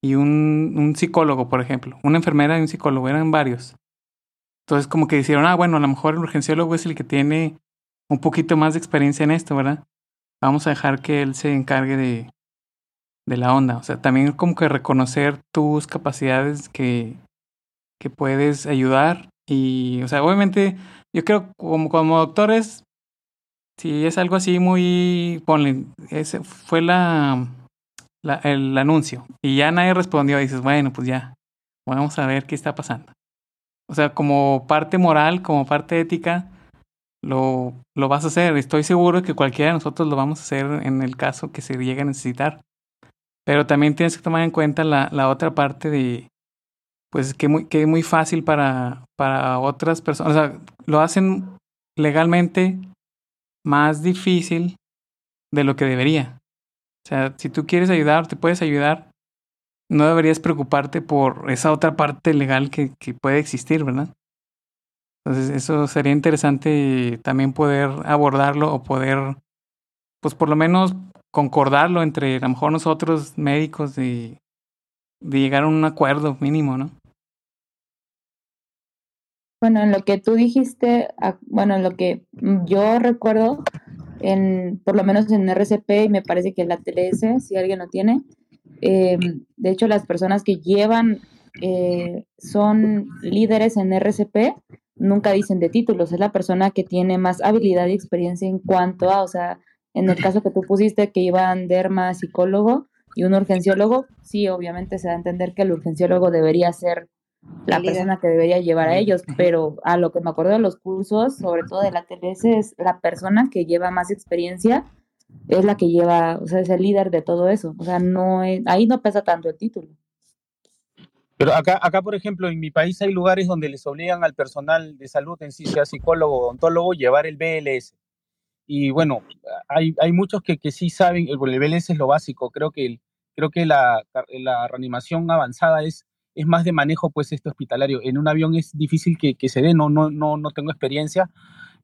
A: Y un, un psicólogo, por ejemplo. Una enfermera y un psicólogo, eran varios. Entonces como que dijeron, ah, bueno, a lo mejor el urgenciólogo es el que tiene un poquito más de experiencia en esto, ¿verdad? Vamos a dejar que él se encargue de, de la onda. O sea, también como que reconocer tus capacidades que, que puedes ayudar. Y, o sea, obviamente, yo creo como, como doctores, si es algo así muy, ponle, ese fue la, el anuncio. Y ya nadie respondió. Dices, bueno, pues ya, vamos a ver qué está pasando. O sea, como parte moral, como parte ética, lo, lo vas a hacer. Estoy seguro que cualquiera de nosotros lo vamos a hacer en el caso que se llegue a necesitar. Pero también tienes que tomar en cuenta la, la otra parte de, pues, que, muy, que es muy fácil para, para otras personas. O sea, lo hacen legalmente más difícil de lo que debería. O sea, si tú quieres ayudar, te puedes ayudar, no deberías preocuparte por esa otra parte legal que, que puede existir, ¿verdad? Entonces, eso sería interesante también poder abordarlo o poder, pues por lo menos concordarlo entre a lo mejor nosotros médicos de, de llegar a un acuerdo mínimo, ¿no?
E: Bueno, en lo que tú dijiste, bueno, en lo que yo recuerdo, en, por lo menos en RCP, y me parece que en la TLS, si alguien lo tiene, eh, de hecho las personas que llevan eh, son líderes en RCP, nunca dicen de títulos, es la persona que tiene más habilidad y experiencia en cuanto a, o sea, en el caso que tú pusiste que iban derma, psicólogo y un urgenciólogo, sí, obviamente se da a entender que el urgenciólogo debería ser la persona que debería llevar a ellos, pero a lo que me acuerdo de los cursos, sobre todo de la TLS, es la persona que lleva más experiencia, es la que lleva, o sea, es el líder de todo eso, o sea, no es, ahí no pesa tanto el título.
F: Pero acá, acá, por ejemplo, en mi país hay lugares donde les obligan al personal de salud, en sí sea psicólogo o odontólogo, llevar el BLS. Y bueno, hay, hay muchos que, que sí saben, el, el BLS es lo básico, creo que, creo que la, la reanimación avanzada es, es más de manejo pues este hospitalario. En un avión es difícil que, que se dé, no, no, no, no tengo experiencia,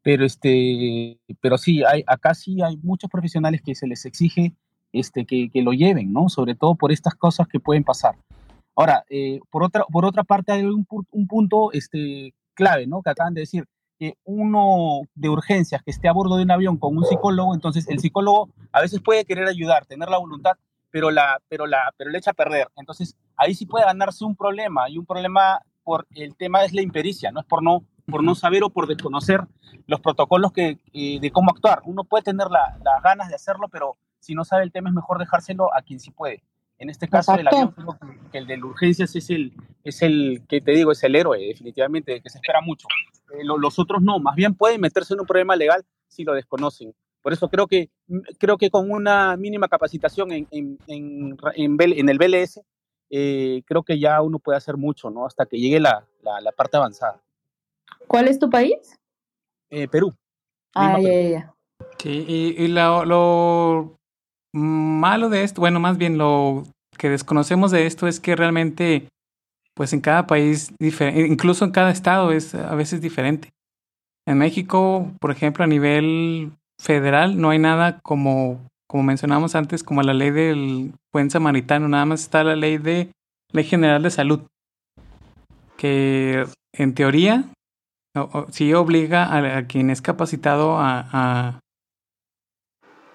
F: pero, este, pero sí, hay, acá sí hay muchos profesionales que se les exige este, que, que lo lleven, ¿no? Sobre todo por estas cosas que pueden pasar. Ahora, eh, por, otra, por otra parte, hay un, un punto este, clave, ¿no? Que acaban de decir, que uno de urgencias que esté a bordo de un avión con un psicólogo, entonces el psicólogo a veces puede querer ayudar, tener la voluntad, pero la, pero la, pero le echa a perder. Entonces ahí sí puede ganarse un problema y un problema por el tema es la impericia, no es por no, por no saber o por desconocer los protocolos que, eh, de cómo actuar. Uno puede tener las ganas de hacerlo, pero si no sabe el tema es mejor dejárselo a quien sí puede. En este caso, el avión, que el de la urgencias es el, es el que te digo, es el héroe, definitivamente, que se espera mucho. Eh, los otros no, más bien pueden meterse en un problema legal si lo desconocen. Por eso creo que, mm, creo que con una mínima capacitación en, en, en, en el BLS, eh, creo que ya uno puede hacer mucho, ¿no? Hasta que llegue la, la, parte avanzada.
E: ¿Cuál es tu país?
F: Eh, Perú.
E: Ah, ya, ya.
A: Sí, y, y lo, lo, malo de esto, bueno, más bien lo que desconocemos de esto es que realmente pues en cada país, incluso en cada estado es a veces diferente. En México, por ejemplo, a nivel federal no hay nada como, como mencionamos antes, como la ley del buen samaritano, nada más está la ley de Ley General de Salud, que en teoría sí obliga a, quien es capacitado a,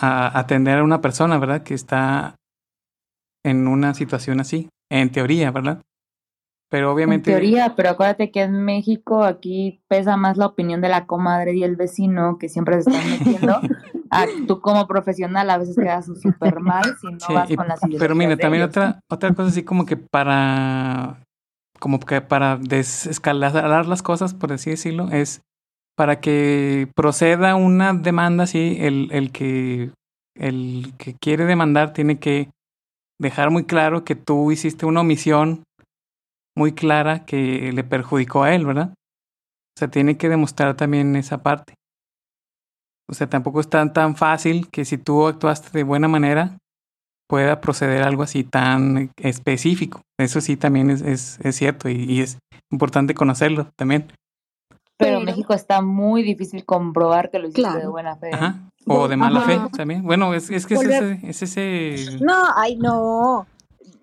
A: a atender a una persona, ¿verdad? Que está en una situación así, en teoría, ¿verdad? Pero obviamente.
E: En teoría, pero acuérdate que en México aquí pesa más la opinión de la comadre y el vecino que siempre se están metiendo. tú como profesional a veces quedas súper mal si no vas con las
A: Pero mira, también otra, otra cosa así como que para como que para desescalar las cosas, por así decirlo, es para que proceda una demanda así, el, el que el que quiere demandar tiene que dejar muy claro que tú hiciste una omisión muy clara que le perjudicó a él, ¿verdad? O sea, tiene que demostrar también esa parte. O sea, tampoco es tan, tan fácil que si tú actuaste de buena manera, pueda proceder algo así tan específico. Eso sí también es, es cierto y, es importante conocerlo también.
E: Pero, en México está muy difícil comprobar que lo hiciste de buena fe.
A: Ajá. O de mala fe también. Bueno, es, es que es ese, es ese...
C: No, ay, no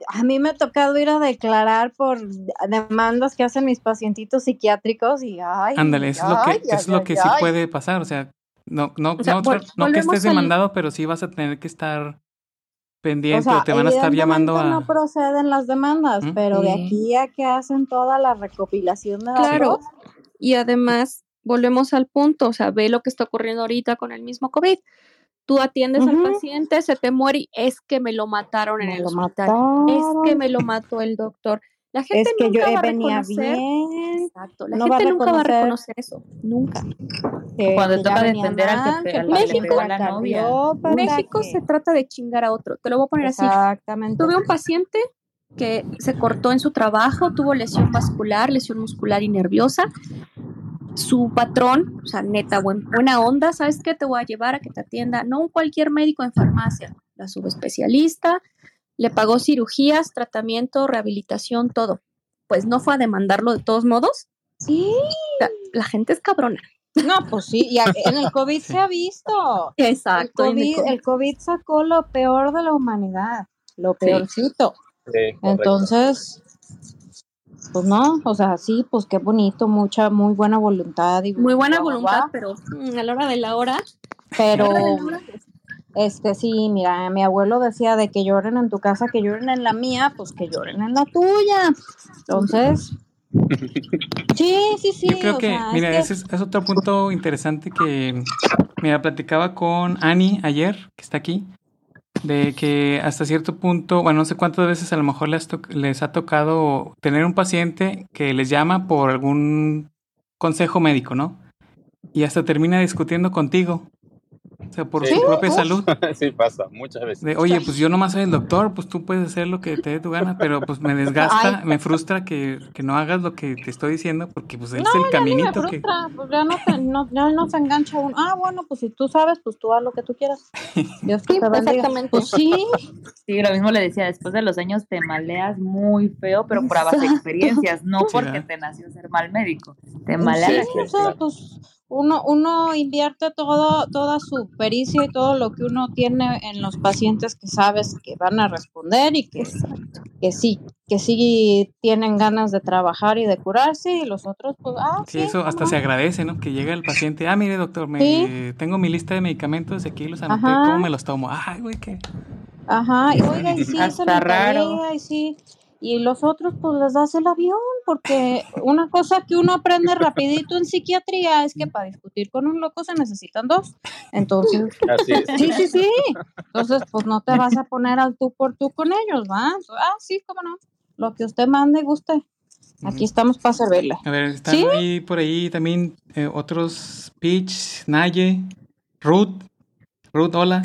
C: a mí me ha tocado ir a declarar por demandas que hacen mis pacientitos psiquiátricos y ay.
A: Ándale, eso es lo que, es lo que sí puede pasar. O sea, no, no, no, no que estés demandado, pero sí vas a tener que estar pendiente o, te van a estar llamando a.
C: No proceden las demandas, pero de aquí a que hacen toda la recopilación de
B: Claro. Y además, volvemos al punto, o sea, ve lo que está ocurriendo ahorita con el mismo COVID Tú atiendes al paciente, se te muere y es que me lo mataron en el hospital. Es que me lo mató el doctor. La gente nunca va a reconocer. Bien. Exacto. La gente nunca va a reconocer eso. Nunca.
E: Cuando toca defender al que,
B: México, la novia. México se trata de chingar a otro. Te lo voy a poner así. Exactamente. Tuve un paciente que se cortó en su trabajo, tuvo lesión vascular, lesión muscular y nerviosa su patrón, o sea, neta, buena onda, ¿sabes qué? Te voy a llevar a que te atienda, no un cualquier médico en farmacia, la subespecialista, le pagó cirugías, tratamiento, rehabilitación, todo. Pues no fue a demandarlo de todos modos.
C: Sí.
B: La, gente es cabrona.
C: No, pues sí, y en el COVID se ha visto.
B: Exacto.
C: El COVID, sacó lo peor de la humanidad, lo peorcito. Entonces, pues no, o sea, sí, pues qué bonito, mucha, muy buena voluntad. Y
B: muy buena voluntad, pero mm, a la hora de la hora.
C: Pero, este sí, mira, mi abuelo decía de que lloren en tu casa, que lloren en la mía, pues que lloren en la tuya. Entonces, sí, sí, sí.
A: Yo creo que, mira, ese es, es, otro punto interesante que, mira, platicaba con Ani ayer, que está aquí de que hasta cierto punto, bueno, no sé cuántas veces a lo mejor les, les ha tocado tener un paciente que les llama por algún consejo médico, ¿no? Y hasta termina discutiendo contigo. O sea, por su propia salud.
F: sí, pasa, muchas veces.
A: Oye, pues yo nomás soy el doctor, pues tú puedes hacer lo que te dé tu gana, pero pues me desgasta, me frustra que, que, no hagas lo que te estoy diciendo, porque pues él es el caminito
C: me frustra, Pues ya no, se, no, ya no se engancha uno. Ah, bueno, pues si tú sabes, pues tú haz lo que tú quieras.
B: Dios sí, exactamente.
C: Pues sí.
E: Sí, lo mismo le decía, después de los años te maleas muy feo, pero por de experiencias, no porque te nació ser mal médico. Te maleas.
C: Sí, o sea, pues uno, uno invierte todo, toda su pericia y todo lo que uno tiene en los pacientes que sabes que van a responder y que, que sí, que sí tienen ganas de trabajar y de curarse y los otros pues, ah,
A: sí, eso hasta se agradece, ¿no? Que llega el paciente, ah, mire doctor, me, tengo mi lista de medicamentos, aquí los anoté, ¿cómo me los tomo? Ay, güey, qué...
C: Ajá, y oiga, y sí, eso raro. y sí, y los otros pues les das el avión, porque una cosa que uno aprende rapidito en psiquiatría es que para discutir con un loco se necesitan dos. Entonces, sí, sí, sí. Entonces, pues no te vas a poner al tú por tú con ellos, ¿va? Ah, sí, cómo no. Lo que usted mande y guste. Aquí estamos para servirle.
A: A ver, están ahí por ahí también eh, otros Peach, Naye, Ruth, Ruth, hola,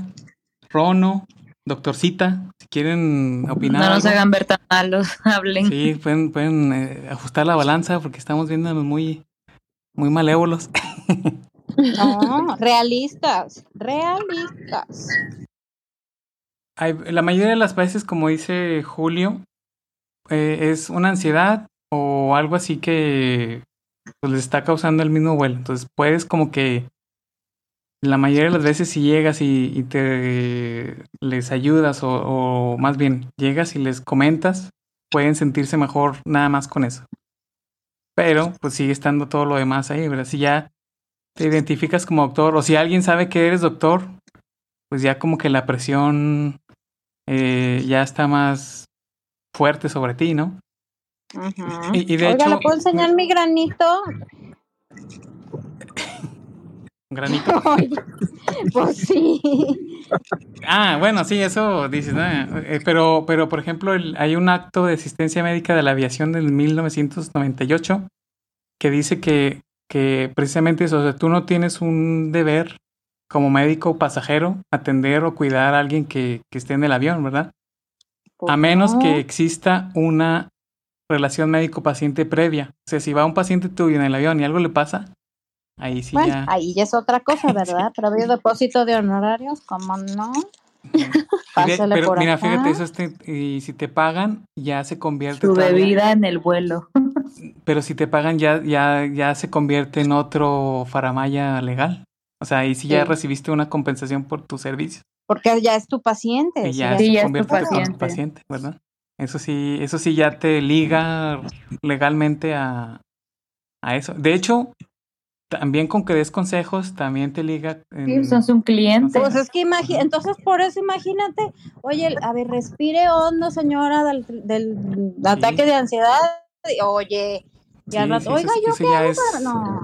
A: Rono, Doctorcita, quieren opinar.
E: No nos hagan ver tan malos, hablen.
A: Sí, pueden, pueden eh, ajustar la balanza porque estamos viéndonos muy, muy malévolos.
C: No, realistas, realistas.
A: la mayoría de las veces, como dice Julio, eh, es una ansiedad o algo así que pues, les está causando el mismo vuelo. Entonces puedes como que la mayoría de las veces si llegas y, te les ayudas o, más bien llegas y les comentas, pueden sentirse mejor nada más con eso. Pero pues sigue estando todo lo demás ahí, ¿verdad? Si ya te identificas como doctor o si alguien sabe que eres doctor, pues ya como que la presión eh, ya está más fuerte sobre ti, ¿no?
C: Y, de hecho, ¿le puedo enseñar mi granito?
A: Granito.
C: pues sí.
A: Ah, bueno, sí, eso dices, eh, pero, pero por ejemplo, hay un acto de asistencia médica de la aviación del 1998 que dice que, que precisamente eso, o sea, tú no tienes un deber como médico pasajero atender o cuidar a alguien que, que esté en el avión, ¿verdad? Pues a menos que exista una relación médico-paciente previa. O sea, si va un paciente tuyo en el avión y algo le pasa, Ahí sí ya.
C: Ahí ya es otra cosa, ¿verdad? Pero había depósito de honorarios, ¿cómo no?
A: pero mira, fíjate, eso y si te pagan, ya se convierte.
E: Tu bebida en el vuelo.
A: Pero si te pagan, ya, ya, ya se convierte en otro faramaya legal. O sea, ahí sí, ya recibiste una compensación por tu servicio.
C: Porque ya es tu paciente.
A: Y ya, se convierte en tu paciente, ¿verdad? Eso sí, eso sí ya te liga legalmente a, a eso. De hecho, también con que des consejos, también te liga.
E: En, sí, un cliente.
C: Pues es que imagínate, entonces por eso imagínate, oye, a ver, respire hondo, señora, del, del ataque de ansiedad. Oye, ya oiga, yo qué
A: es,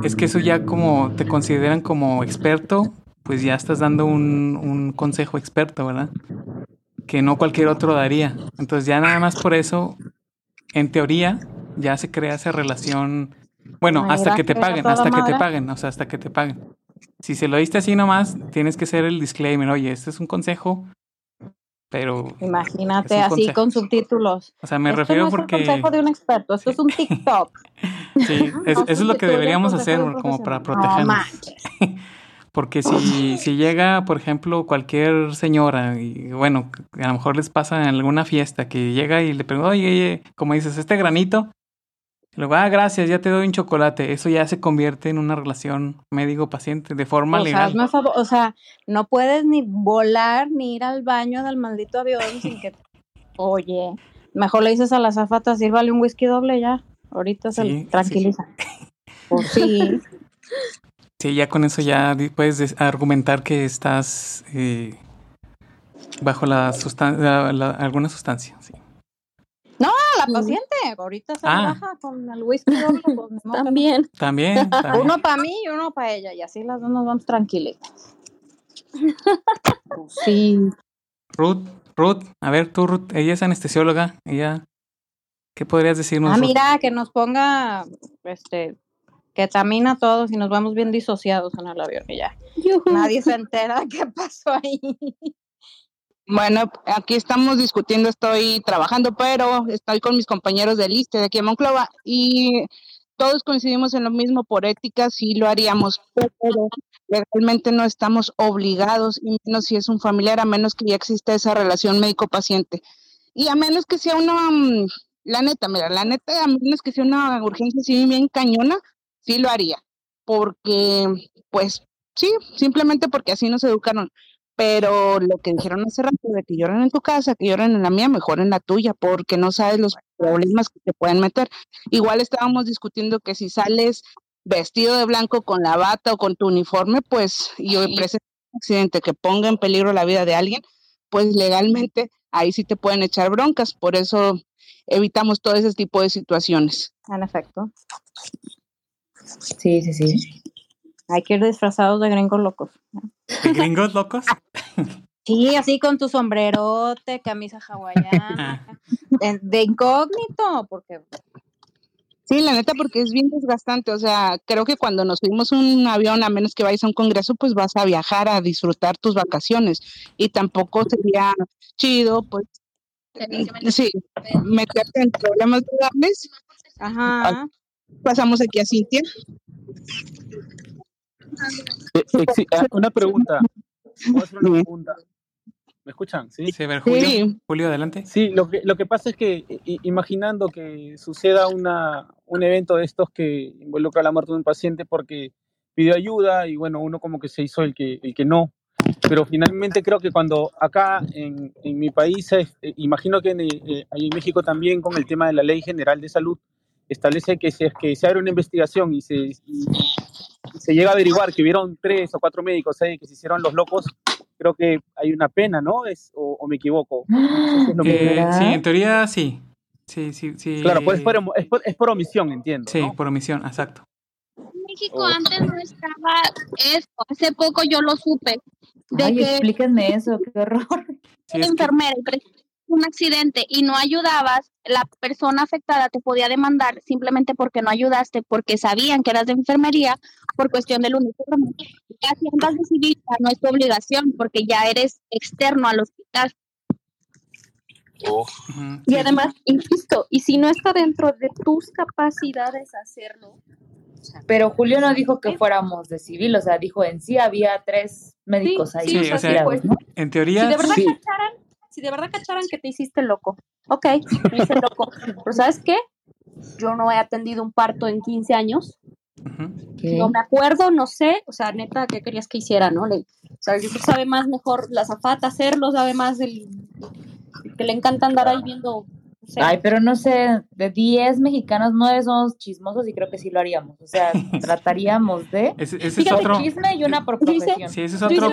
A: es que eso ya como te consideran como experto, pues ya estás dando un, un consejo experto, ¿verdad? Que no cualquier otro daría. Entonces ya nada más por eso, en teoría, ya se crea esa relación bueno, hasta que te paguen, hasta que te paguen, o sea, hasta que te paguen. Si se lo diste así nomás, tienes que hacer el disclaimer, oye, este es un consejo, pero...
C: Imagínate así con subtítulos.
A: O sea, me refiero
C: no
A: porque...
C: Es un consejo de un experto, esto es un TikTok.
A: sí, eso es lo que deberíamos hacer como para protegernos. Porque si, si llega, por ejemplo, cualquier señora, y bueno, a lo mejor les pasa en alguna fiesta, que llega y le pregunta, oye, oye, como dices, este granito, Luego, ah, gracias, ya te doy un chocolate. Eso ya se convierte en una relación médico-paciente de forma legal.
C: o sea, no puedes ni volar ni ir al baño del maldito avión sin que. Oye, mejor le dices a la zafata, sírvale un whisky doble ya. Ahorita se tranquiliza. Pues sí.
A: sí. ya con eso ya puedes argumentar que estás eh, bajo la sustancia, alguna sustancia. Sí.
C: No, la paciente, ahorita se ah. baja con el whisky
B: pues, También.
A: También.
C: Uno para mí y uno para ella, y así las dos nos vamos tranquilitas.
A: Pues sí. Ruth, Ruth, a ver, tú, Ruth, ella es anestesióloga, ella, ¿qué podrías decirnos?
C: Ah, mira, que nos ponga, este, ketamina todos y nos vamos bien disociados en el avión y ya. Nadie se entera qué pasó ahí.
G: Bueno, aquí estamos discutiendo, estoy trabajando, pero estoy con mis compañeros de lista de aquí en Monclova y todos coincidimos en lo mismo por ética, sí lo haríamos, pero legalmente no estamos obligados, y menos si es un familiar, a menos que ya exista esa relación médico-paciente. Y a menos que sea una, mm, la neta, mira, la neta, a menos que sea una urgencia así bien cañona, sí lo haría, porque, pues, sí, simplemente porque así nos educaron. Pero lo que dijeron hace rato de que lloran en tu casa, que lloran en la mía, mejor en la tuya, porque no sabes los problemas que te pueden meter. Igual estábamos discutiendo que si sales vestido de blanco con la bata o con tu uniforme, pues, y presenta un accidente que ponga en peligro la vida de alguien, pues legalmente ahí sí te pueden echar broncas. Por eso evitamos todo ese tipo de situaciones.
C: En efecto.
E: Sí, sí, sí.
C: Hay que ir disfrazados de gringos locos.
A: ¿De gringos locos?
C: Sí, así con tu sombrerote, camisa hawaiana, de, incógnito, porque...
G: Sí, la neta, porque es bien desgastante. O sea, creo que cuando nos subimos un avión, a menos que vayas a un congreso, pues vas a viajar a disfrutar tus vacaciones. Y tampoco sería chido, pues, sí, meterte en problemas legales. Ajá. Pasamos aquí a Cintia.
F: Eh, eh, ah, una pregunta. una pregunta. ¿Me escuchan? Sí.
A: Sí, Julio. Julio, adelante.
F: Sí, lo que, lo que pasa es que imaginando que suceda una, un evento de estos que involucra la muerte de un paciente porque pidió ayuda y bueno, uno como que se hizo el que, el que no. Pero finalmente creo que cuando acá en, en mi país, eh, imagino que en, en México también con el tema de la Ley General de Salud, establece que si es que se abre una investigación y se, se llega a averiguar que hubieron tres o cuatro médicos ahí que se hicieron los locos, creo que hay una pena, ¿no? Es, o, me equivoco.
A: Eh, sí, en teoría sí. Sí, sí, sí.
F: Claro, pues es por, es por, omisión, entiendo.
A: Sí, por omisión, exacto.
H: México antes no estaba esto. Hace poco yo lo supe.
E: De Ay, explíquenme eso, qué horror.
H: Sí, enfermera, un accidente y no ayudabas, la persona afectada te podía demandar simplemente porque no ayudaste, porque sabían que eras de enfermería por cuestión del uniforme. Casi andas de civil no es tu obligación porque ya eres externo al hospital.
B: Y además, insisto, y si no está dentro de tus capacidades hacerlo.
E: Pero Julio no dijo que fuéramos de civil, o sea, dijo en sí había tres médicos ahí.
A: Sí, o sea, en teoría.
B: Si de verdad cacharan, si de verdad cacharan que te hiciste loco, ok, me hice loco. Pero ¿sabes qué? Yo no he atendido un parto en 15 años. No me acuerdo, no sé, o sea, neta, ¿qué querías que hiciera, no? o sea, yo sabe más mejor la zafata hacerlo, sabe más del que le encanta andar ahí viendo
E: Ay, pero no sé, de 10 mexicanos, 9 somos chismosos y creo que sí lo haríamos. O sea, trataríamos de.
A: Ese, ese es otro.
E: chisme y una por profesión.
A: Sí, ese es otro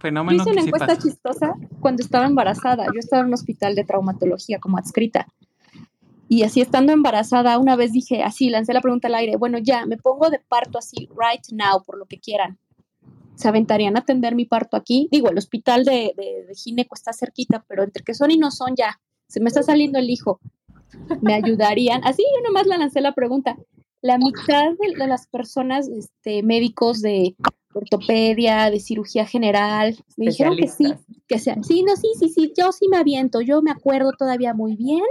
A: fenómeno.
B: Hice una encuesta chistosa cuando estaba embarazada. Yo estaba en un hospital de traumatología como adscrita. Y así estando embarazada, una vez dije, así, lancé la pregunta al aire, bueno, ya, me pongo de parto así, right now, por lo que quieran. ¿Se aventarían a atender mi parto aquí? Digo, el hospital de, de, de gineco está cerquita, pero entre que son y no son ya, se me está saliendo el hijo, ¿me ayudarían? Así yo nomás le lancé la pregunta. La mitad de, las personas, este, médicos de ortopedia, de cirugía general, me dijeron que sí, que sean, sí, no, sí, sí, sí, yo sí me aviento, yo me acuerdo todavía muy bien,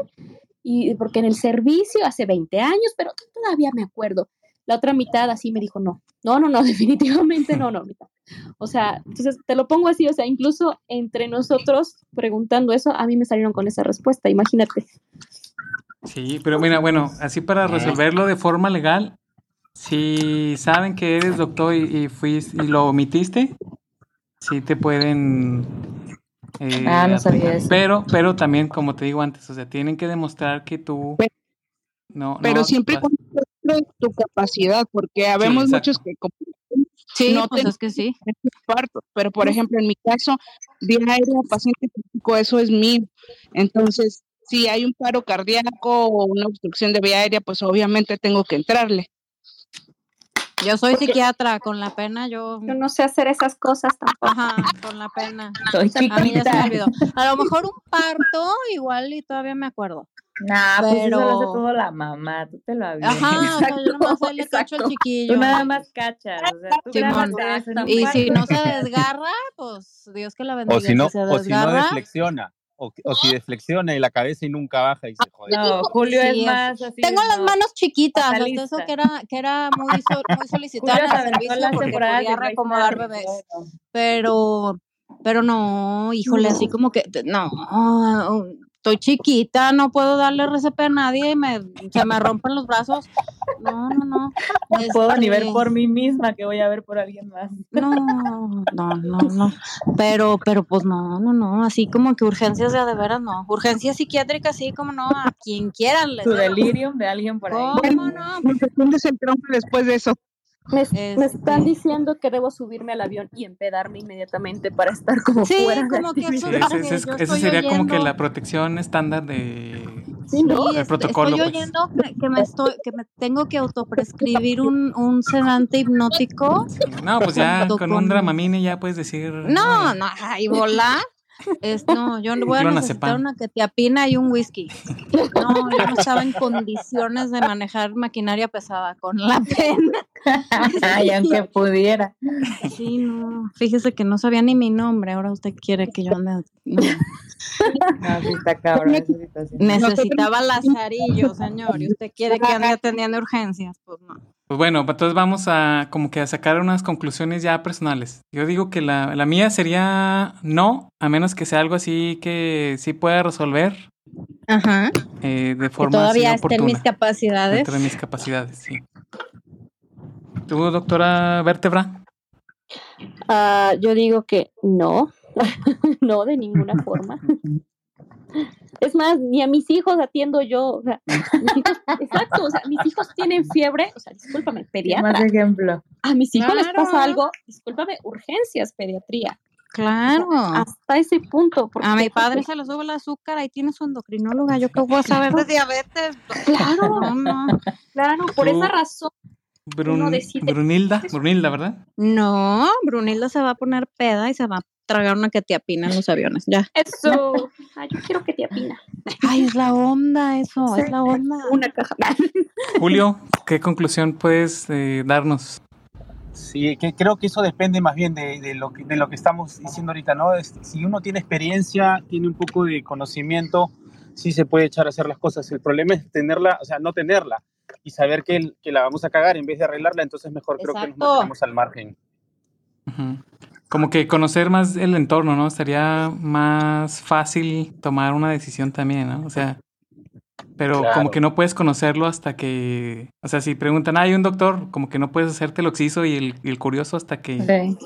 B: y porque en el servicio hace 20 años, pero todavía me acuerdo. La otra mitad así me dijo, no, no, no, no, definitivamente no, no, O sea, entonces te lo pongo así, o sea, incluso entre nosotros preguntando eso, a mí me salieron con esa respuesta, imagínate.
A: Sí, pero mira, bueno, así para resolverlo de forma legal, si saben que eres doctor y, fuiste y lo omitiste, sí te pueden
E: eh, ah, no sabía eso.
A: Pero, pero también, como te digo antes, o sea, tienen que demostrar que tú
G: no, pero siempre con tu capacidad, porque habemos muchos que
C: sí, no pues es que sí.
G: Parto, pero por ejemplo, en mi caso, vía aérea, paciente crítico, eso es mío. Entonces, si hay un paro cardíaco o una obstrucción de vía aérea, pues obviamente tengo que entrarle.
C: Yo soy psiquiatra, con la pena yo...
B: Yo no sé hacer esas cosas tampoco.
C: Ajá, con la pena.
E: Soy chiquita.
C: A, lo mejor un parto igual y todavía me acuerdo.
E: Nah, pero... pues eso lo hace todo la mamá, tú te lo avientas.
C: Aja, o sea, yo nomás le cacho al chiquillo.
E: Tú nada más cachas, o sea, tú
C: Simón, Y si no se desgarra, pues Dios que la bendiga.
F: O si no,
C: si
F: o si no deflexiona. O, o, si deflexiona y la cabeza y nunca baja y se jode.
E: No, Julio sí, es más así.
C: Tengo las manos chiquitas, hasta eso que era, que era muy, so, muy solicitada en el servicio porque podía reacomodar bebés. Pero, pero no, híjole, así como que, no, estoy chiquita, no puedo darle RCP a nadie y me, se me rompen los brazos. No, no, no.
E: No este... puedo ni ver por mí misma que voy a ver por alguien más.
C: No, no, no, no. Pero, pero pues no, no, no. Así como que urgencias de, de veras, no. Urgencias psiquiátricas, sí, como no, a quien quieran.
E: Tu delirium de alguien por ahí.
C: ¿Cómo no?
G: ¿Dónde se trompe después de eso?
B: Me, este... me, están diciendo que debo subirme al avión y empedarme inmediatamente para estar como
C: sí,
B: fuera.
C: como que eso,
A: sí, ese, ese, ese, ese sería
C: oyendo.
A: como que la protección estándar de
C: sí, ¿no?
A: el protocolo.
C: Estoy
A: pues.
C: oyendo que, que, me estoy, que me tengo que autoprescribir un, un sedante hipnótico.
A: No, pues ya con, un dramamine ya puedes decir.
C: No, no, ay, volar. Es, no, yo voy a necesitar una ketiapina y un whisky. No, yo no estaba en condiciones de manejar maquinaria pesada con la pena.
E: Ay, aunque pudiera.
C: Sí, no. Fíjese que no sabía ni mi nombre. Ahora usted quiere que yo ande. No.
E: No, sí está cabrón.
C: Necesitaba lazarillo, señor. Y usted quiere que ande atendiendo urgencias. Pues no.
A: Pues bueno, entonces vamos a como que a sacar unas conclusiones ya personales. Yo digo que la, la mía sería no, a menos que sea algo así que sí pueda resolver.
C: Ajá.
A: Eh, de forma
C: que todavía esté en mis capacidades.
A: Dentro de mis capacidades, sí. ¿Tú, doctora Vértebra?
B: Uh, yo digo que no, no de ninguna forma. Es más, ni a mis hijos atiendo yo. O sea, mis hijos, exacto, o sea, mis hijos tienen fiebre, o sea, discúlpame, pediatra.
E: Más ejemplo.
B: A mis hijos claro. les pasa algo, discúlpame, urgencias, pediatría.
C: Claro.
B: Hasta ese punto.
C: A mi padre se le sube el azúcar, ahí tiene su endocrinóloga. ¿Yo qué voy a saber de diabetes?
B: Claro, no, no. claro, por esa razón.
A: Brun, Brunilda, Brunilda, ¿verdad?
C: No, Brunilda se va a poner peda y se va a tragar una ketiapina en los aviones, ya.
B: Eso. Ay, yo quiero ketiapina.
C: Ay, es la onda, eso, sí. es la onda.
B: Una caja.
A: Julio, ¿qué conclusión puedes eh, darnos?
F: Sí, que creo que eso depende más bien de, de, lo, que, de lo que estamos diciendo ahorita, ¿no? Es, si uno tiene experiencia, tiene un poco de conocimiento, sí se puede echar a hacer las cosas. El problema es tenerla, o sea, no tenerla y saber que, que la vamos a cagar en vez de arreglarla, entonces mejor Exacto. creo que nos mantenemos al margen.
A: Uh -huh. Como que conocer más el entorno, ¿no? Sería más fácil tomar una decisión también, ¿no? O sea, pero claro. como que no puedes conocerlo hasta que, o sea, si preguntan, ah, hay un doctor, como que no puedes hacerte el oxiso y el, y el curioso hasta que...
F: Okay.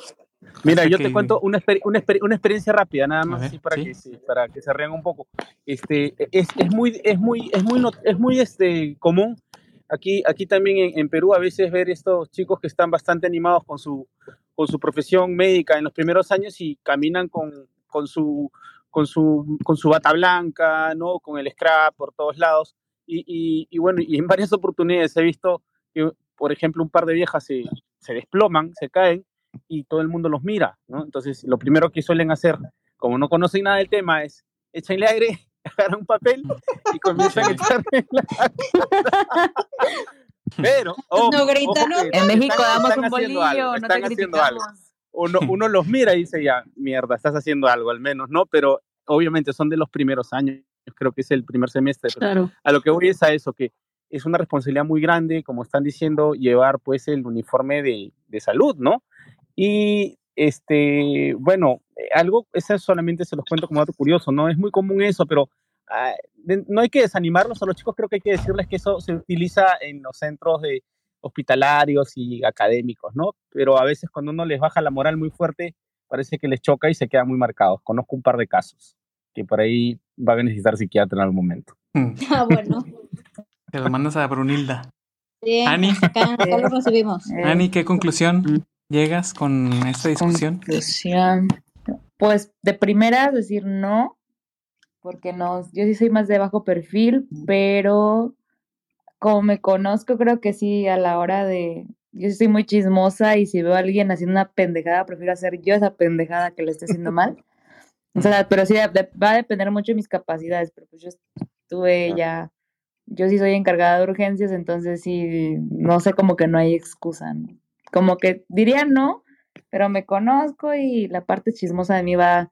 F: Mira, hasta yo que... te cuento una, una, una, experiencia rápida, nada más, ver, así para, ¿sí? que, sí, para que se rían un poco. Este, es, es muy, es muy, es muy, es muy este, común aquí, aquí también en, en, Perú a veces ver estos chicos que están bastante animados con su, con su profesión médica en los primeros años y caminan con, con, su, con, su, con su bata blanca, ¿no? con el scrap por todos lados. Y, y, y, bueno, y en varias oportunidades he visto que, por ejemplo, un par de viejas se, se desploman, se caen y todo el mundo los mira. ¿no? Entonces, lo primero que suelen hacer, como no conocen nada del tema, es échenle aire agarran un papel y comienzan a echarle la Pero, ojo,
C: no grita,
E: ojo en México
F: están,
E: damos
F: están
E: un bolillo,
F: algo,
E: no
F: están
E: te
F: haciendo algo.
E: criticamos.
F: Uno, uno los mira y dice, ya, mierda, estás haciendo algo al menos, ¿no? Pero obviamente son de los primeros años, creo que es el primer semestre. Pero
B: Claro.
F: A lo que voy es a eso, que es una responsabilidad muy grande, como están diciendo, llevar pues el uniforme de, de salud, ¿no? Y este, bueno, eh, algo, eso solamente se los cuento como dato curioso, ¿no? Es muy común eso, pero ah, de- no hay que desanimarlos a los chicos, creo que hay que decirles que eso se utiliza en los centros de hospitalarios y académicos, ¿no? Pero a veces cuando uno les baja la moral muy fuerte, parece que les choca y se quedan muy marcados. Conozco un par de casos que por ahí van a necesitar psiquiatra en algún momento.
A: Mm,
C: Ah, bueno.
A: Te lo mandas a Brunilda.
C: Bien,
A: Ani.
C: acá, acá lo recibimos.
A: Ani, ¿qué conclusión llegas con esta discusión?
E: Conclusión. Pues de primeras decir no, porque no, yo sí soy más de bajo perfil, pero como me conozco, creo que sí, a la hora de, yo soy muy chismosa y si veo a alguien haciendo una pendejada, prefiero hacer yo esa pendejada que le esté haciendo mal. O sea, pero sí va a depender mucho de mis capacidades, pero pues yo estuve ya, yo sí soy encargada de urgencias, entonces sí, no sé, como que no hay excusa, ¿no? Como que diría no, pero me conozco y la parte chismosa de mí va,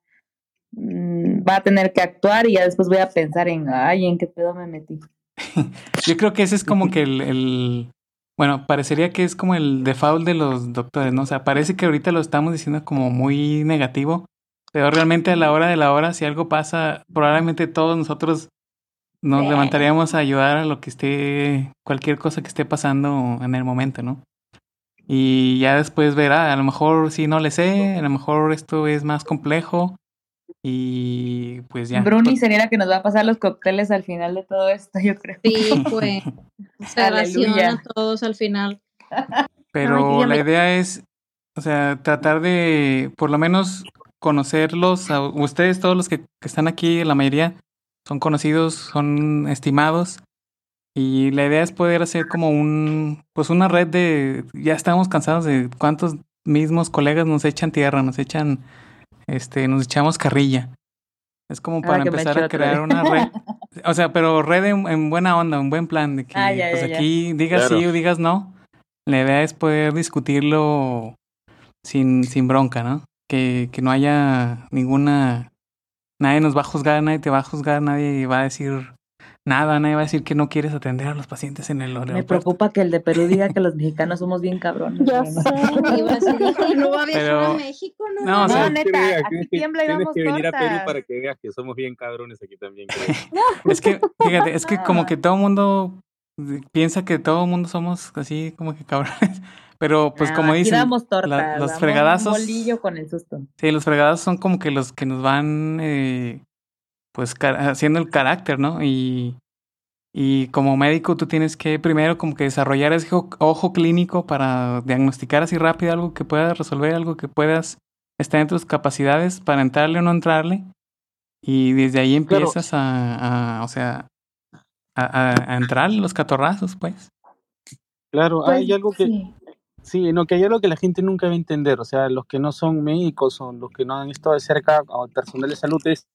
E: mm, va a tener que actuar y ya después voy a pensar en, ay, ¿en qué pedo me metí?
A: Yo creo que ese es como que el, bueno, parecería que es como el default de los doctores, ¿no? O sea, parece que ahorita lo estamos diciendo como muy negativo, pero realmente a la hora de la hora, si algo pasa, probablemente todos nosotros nos levantaríamos a ayudar a lo que esté, cualquier cosa que esté pasando en el momento, ¿no? Y ya después verá, a lo mejor sí no le sé, a lo mejor esto es más complejo, y pues ya.
E: Bruni sería la que nos va a pasar los cócteles al final de todo esto, yo creo.
C: Sí, pues. Se a todos al final.
A: Pero la idea es, o sea, tratar de por lo menos conocerlos. A ustedes, todos los que, están aquí, la mayoría son conocidos, son estimados. Y la idea es poder hacer como un, pues una red de, ya estamos cansados de cuántos mismos colegas nos echan tierra, nos echan este, nos echamos carrilla. Es como para empezar a crear una red. O sea, pero red en, buena onda, un buen plan de que ah, pues aquí digas sí o digas no. La idea es poder discutirlo sin, sin bronca, ¿no? Que, que no haya ninguna... Nadie nos va a juzgar, nadie te va a juzgar, nadie va a decir Nada, nadie va a decir que no quieres atender a los pacientes en el aeropuerto.
E: Me preocupa que el de Perú diga que los mexicanos somos bien cabrones.
C: Ya sé. no va a viajar a México, ¿no?
E: No, o sea, neta, aquí tiembla y vamos
F: Tienes que venir a Perú para que veas que somos bien cabrones aquí también.
A: es que, fíjate, es que como que todo el mundo piensa que todo el mundo somos así como que cabrones. Pero pues como dicen, los fregadazos...
E: bolillo con el susto.
A: Sí, los fregadazos son como que los que nos van... Eh, pues haciendo el carácter, ¿no? Y, y como médico tú tienes que primero como que desarrollar ese ojo clínico para diagnosticar así rápido algo que puedas resolver, algo que puedas estar en tus capacidades para entrarle o no entrarle. Y desde ahí empiezas a, o sea, a, a, entrar los catorrazos, pues.
F: Claro, hay pues algo que... Sí. no, que hay algo que la gente nunca va a entender, o sea, los que no son médicos o los que no han estado de cerca o personal de salud es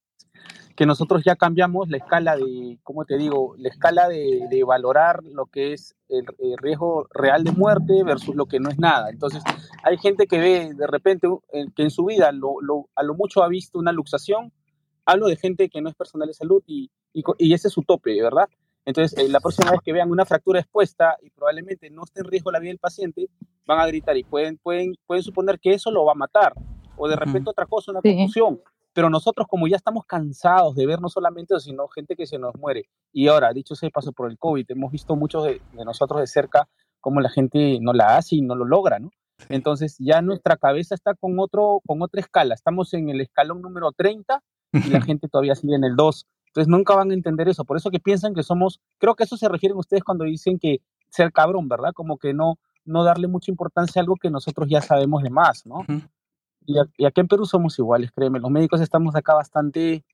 F: que nosotros ya cambiamos la escala de, ¿cómo te digo? La escala de, de valorar lo que es el, riesgo real de muerte versus lo que no es nada. Entonces, hay gente que ve de repente que en su vida lo, lo, a lo mucho ha visto una luxación. Hablo de gente que no es personal de salud y, y, y ese es su tope, ¿verdad? Entonces, eh, la próxima vez que vean una fractura expuesta y probablemente no esté en riesgo la vida del paciente, van a gritar y pueden, pueden, pueden suponer que eso lo va a matar. O de repente otra cosa, una confusión. Pero nosotros como ya estamos cansados de ver no solamente eso, sino gente que se nos muere. Y ahora, dicho sea paso por el COVID, hemos visto muchos de, nosotros de cerca cómo la gente no la hace y no lo logra, ¿no? Entonces ya nuestra cabeza está con, otro, con otra escala. Estamos en el escalón número 30 y la gente todavía sigue en el 2. Entonces nunca van a entender eso. Por eso que piensan que somos, creo que eso se refieren ustedes cuando dicen que ser cabrón, ¿verdad? Como que no, no darle mucha importancia a algo que nosotros ya sabemos de más, ¿no? Y, aquí en Perú somos iguales, créeme. Los médicos estamos acá bastante,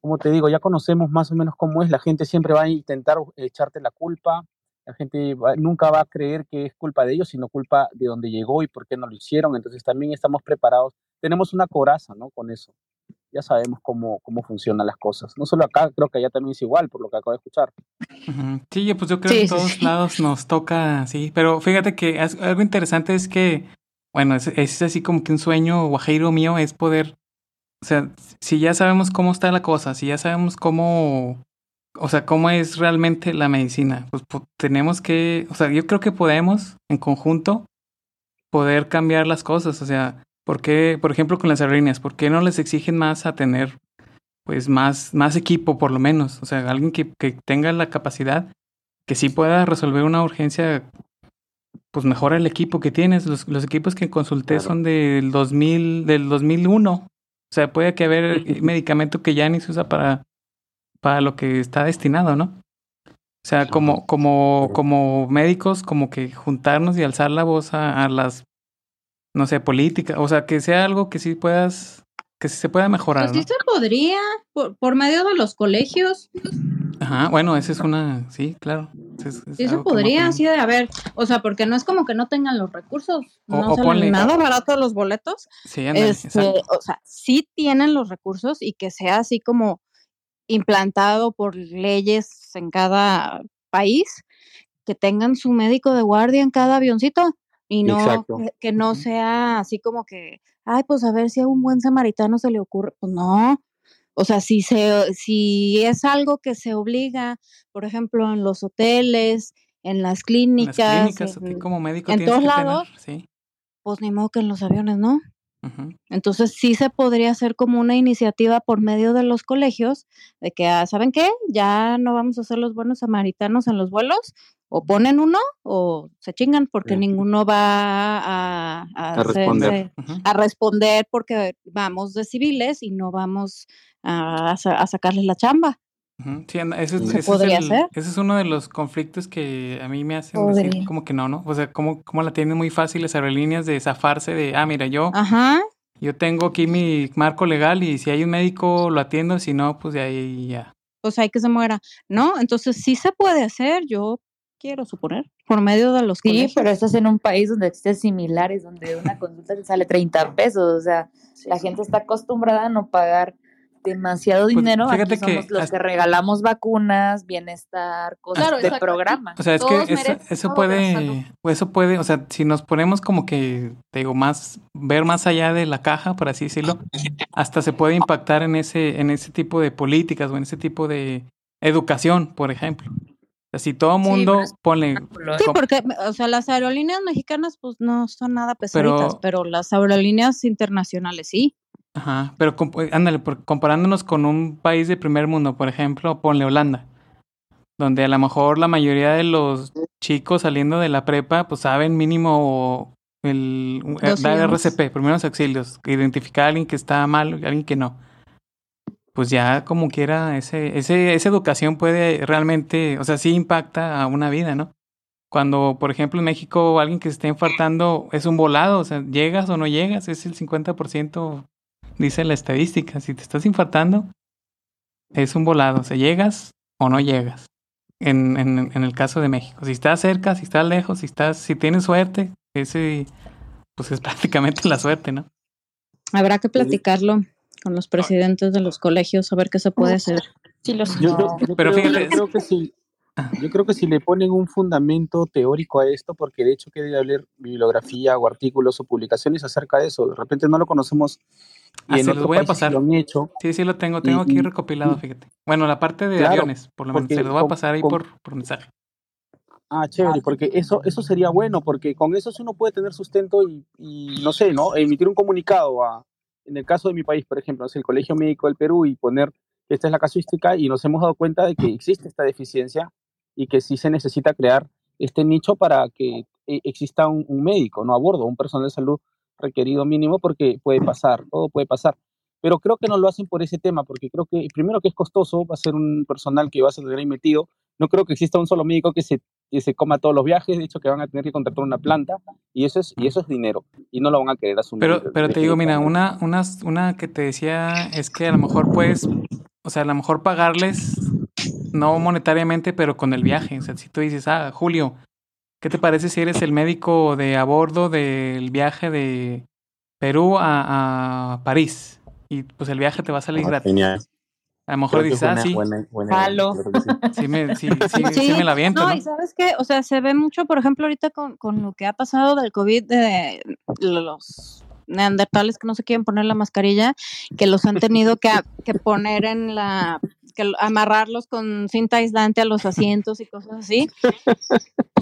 F: como te digo, ya conocemos más o menos cómo es. La gente siempre va a intentar echarte la culpa. La gente nunca va a creer que es culpa de ellos, sino culpa de dónde llegó y por qué no lo hicieron. Entonces también estamos preparados. Tenemos una coraza, ¿no? Con eso. Ya sabemos cómo, cómo funcionan las cosas. No solo acá, creo que allá también es igual, por lo que acabo de escuchar.
A: Sí, pues yo creo que en todos lados nos toca, sí. Pero fíjate que algo interesante es que bueno, es, es, así como que un sueño guajiro mío es poder, o sea, si ya sabemos cómo está la cosa, si ya sabemos cómo, o sea, cómo es realmente la medicina, pues, tenemos que, o sea, yo creo que podemos en conjunto poder cambiar las cosas, o sea, ¿por qué, por ejemplo, con las aerolíneas, por qué no les exigen más a tener, pues, más, más equipo por lo menos? O sea, alguien que, que tenga la capacidad que sí pueda resolver una urgencia pues mejora el equipo que tienes. Los, los equipos que consulté son del 2000, del 2001. O sea, puede que haber medicamento que ya ni se usa para, para lo que está destinado, ¿no? O sea, como, como, como médicos, como que juntarnos y alzar la voz a, las, no sé, políticas. O sea, que sea algo que sí puedas, que sí se pueda mejorar.
C: Pues sí se podría, por, por medio de los colegios.
A: Ajá, bueno, esa es una, sí, claro.
C: sí se podría, así de haber, o sea, porque no es como que no tengan los recursos, no salen nada barato los boletos. Sí, este, o sea, sí tienen los recursos y que sea así como implantado por leyes en cada país, que tengan su médico de guardia en cada avioncito y no que, no sea así como que, ay, pues a ver si a un buen samaritano se le ocurre, pues no. O sea, si se si es algo que se obliga, por ejemplo, en los hoteles, en las clínicas,
A: en, como médico
C: en todos lados, pues ni modo que en los aviones, ¿no? Entonces sí se podría hacer como una iniciativa por medio de los colegios de que, ah, ¿saben qué? Ya no vamos a ser los buenos samaritanos en los vuelos, o ponen uno o se chingan porque ninguno va a, responder. a responder porque vamos de civiles y no vamos a, a sacarles la chamba.
A: Sí, ese, es uno de los conflictos que a mí me hacen decir como que no, ¿no? O sea, como, como la tienen muy fácil las aerolíneas de zafarse de, ah, mira, yo, yo tengo aquí mi marco legal y si hay un médico lo atiendo, si no, pues de ahí ya.
C: Pues hay que se muera, ¿no? Entonces sí se puede hacer, yo quiero suponer, por medio de los
E: Sí, pero estás en un país donde existen similares, donde una consulta te sale 30 pesos, o sea, la gente está acostumbrada a no pagar demasiado pues, dinero. Fíjate Aquí somos que los que regalamos vacunas, bienestar, cosas de programa.
A: O sea, es que eso, eso puede, eso puede, o sea, si nos ponemos como que, te digo, más, ver más allá de la caja, por así decirlo, hasta se puede impactar en ese, en ese tipo de políticas o en ese tipo de educación, por ejemplo. O sea, si todo mundo pone...
C: Sí, porque, o sea, las aerolíneas mexicanas pues no son nada pesaditas, pero las aerolíneas internacionales sí.
A: Ajá, pero eh, ándale, comparándonos con un país de primer mundo, por ejemplo, ponle Holanda, donde a lo mejor la mayoría de los chicos saliendo de la prepa, pues saben mínimo el eh, dar RCP, primeros auxilios, identificar a alguien que está mal, a alguien que no. Pues ya como quiera, ese, ese, esa educación puede realmente, o sea, sí impacta a una vida, ¿no? Cuando, por ejemplo, en México alguien que se está infartando es un volado, o sea, llegas o no llegas, es el 50% dice la estadística, si te estás infartando, es un volado, o sea, llegas o no llegas. En, en, en el caso de México, si estás cerca, si estás lejos, si estás, si tienes suerte, ese pues es prácticamente la suerte, ¿no?
C: Habrá que platicarlo con los presidentes de los colegios a ver qué se puede hacer.
F: Sí, los Pero fíjate, creo que sí. Yo creo que si le ponen un fundamento teórico a esto, porque de hecho que debe haber bibliografía o artículos o publicaciones acerca de eso, de repente no lo conocemos
A: y ah, en lo voy a pasar. Lo han hecho. Sí, sí lo tengo, tengo aquí recopilado, fíjate. Bueno, la parte de aviones, por lo menos, se lo voy a pasar ahí por, por mensaje.
F: Ah, chévere, porque eso, eso sería bueno, porque con eso sí uno puede tener sustento y, y no sé, ¿no? Emitir un comunicado a, en el caso de mi país, por ejemplo, es el Colegio Médico del Perú y poner esta es la casuística y nos hemos dado cuenta de que existe esta deficiencia y que sí se necesita crear este nicho para que eh, exista un, médico, no a bordo, un personal de salud requerido mínimo, porque puede pasar, todo puede pasar. Pero creo que no lo hacen por ese tema, porque creo que primero que es costoso, va a ser un personal que va a ser ahí metido. No creo que exista un solo médico que se, que se coma todos los viajes, de hecho que van a tener que contratar una planta y eso es, y eso es dinero y no lo van a querer asumir.
A: Pero, pero te digo, mira, una, una, una que te decía es que a lo mejor puedes, o sea, a lo mejor pagarles no monetariamente, pero con el viaje. O sea, si tú dices, ah, Julio, ¿qué te parece si eres el médico de a bordo del viaje de Perú a, París? Y pues el viaje te va a salir ah, gratis. A lo mejor dices, ah, sí. Sí, me, sí, sí, sí, me la viento. No,
C: y sabes qué, o sea, se ve mucho, por ejemplo, ahorita con, con lo que ha pasado del COVID, de los neandertales que no se quieren poner la mascarilla, que los han tenido que, que poner en la que amarrarlos con cinta aislante a los asientos y cosas así.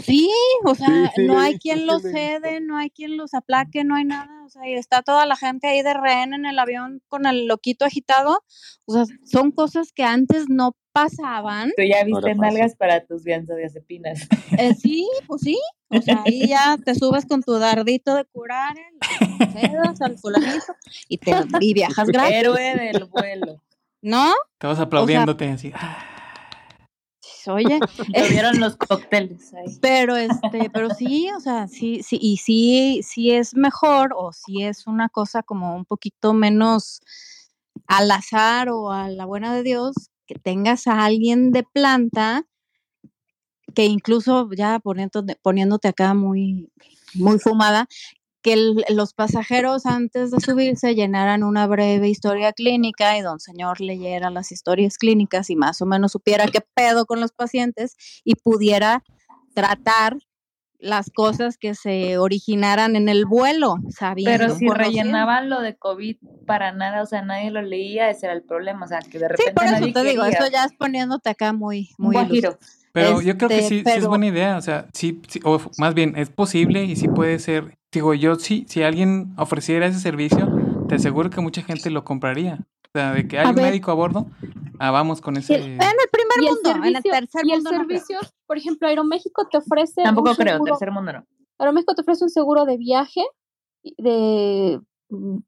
C: Sí, o sea, no hay quien los cede, no hay quien los aplaque, no hay nada, o sea, y está toda la gente ahí de rehén en el avión con el loquito agitado. O sea, son cosas que antes no pasaban.
E: Tú ya viste nalgas para tus benzodiazepinas.
C: Eh, sí, pues sí. O sea, ahí ya te subes con tu dardito de curar, al fulanito y, te, y viajas gratis.
E: Héroe del vuelo.
C: ¿No?
A: Estabas aplaudiéndote así.
C: Oye,
E: vieron los cócteles ahí.
C: Pero este, pero sí, o sea, sí, sí, y sí, sí es mejor, o si es una cosa como un poquito menos al azar o a la buena de Dios, que tengas a alguien de planta que incluso ya poniéndote, poniéndote acá muy, muy fumada, que los pasajeros antes de subirse llenaran una breve historia clínica y don señor leyera las historias clínicas y más o menos supiera qué pedo con los pacientes y pudiera tratar las cosas que se originaran en el vuelo, sabiendo.
E: Pero si rellenaban lo de COVID para nada, o sea, nadie lo leía, ese era el problema, o sea, que de repente
C: Sí, por eso te digo, eso ya es poniéndote acá muy muy
A: Pero yo creo que sí, sí, es buena idea, o sea, sí, sí, o más bien es posible y sí puede ser. Digo, yo sí, si alguien ofreciera ese servicio, te aseguro que mucha gente lo compraría. O sea, de que hay un médico a bordo, ah, vamos con ese.
C: En el primer mundo, en el tercer
B: y
C: mundo.
B: el servicio, por ejemplo, Aeroméxico te ofrece.
E: Tampoco creo, tercer mundo no.
B: Aeroméxico te ofrece un seguro de viaje de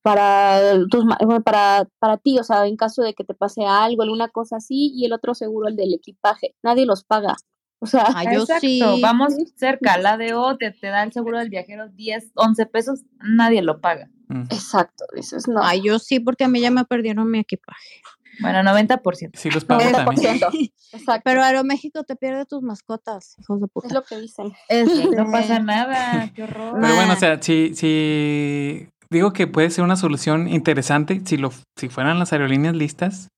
B: para tus para, para ti, o sea, en caso de que te pase algo, alguna cosa así, y el otro seguro, el del equipaje. Nadie los paga. O sea,
C: ah, yo sí.
E: Vamos cerca, la de O te, te da el seguro del viajero 10, 11 pesos, nadie lo paga.
B: Exacto, dices no.
C: Ay, yo sí, porque a mí ya me perdieron mi equipaje.
E: Bueno, 90%.
A: Sí, los pago 90%. también.
C: Exacto. Pero Aeroméxico te pierde tus mascotas, hijos de puta.
B: Es lo que dicen.
E: Este... No pasa nada, qué horror.
A: Pero bueno, o sea, si, si digo que puede ser una solución interesante si lo si fueran las aerolíneas listas,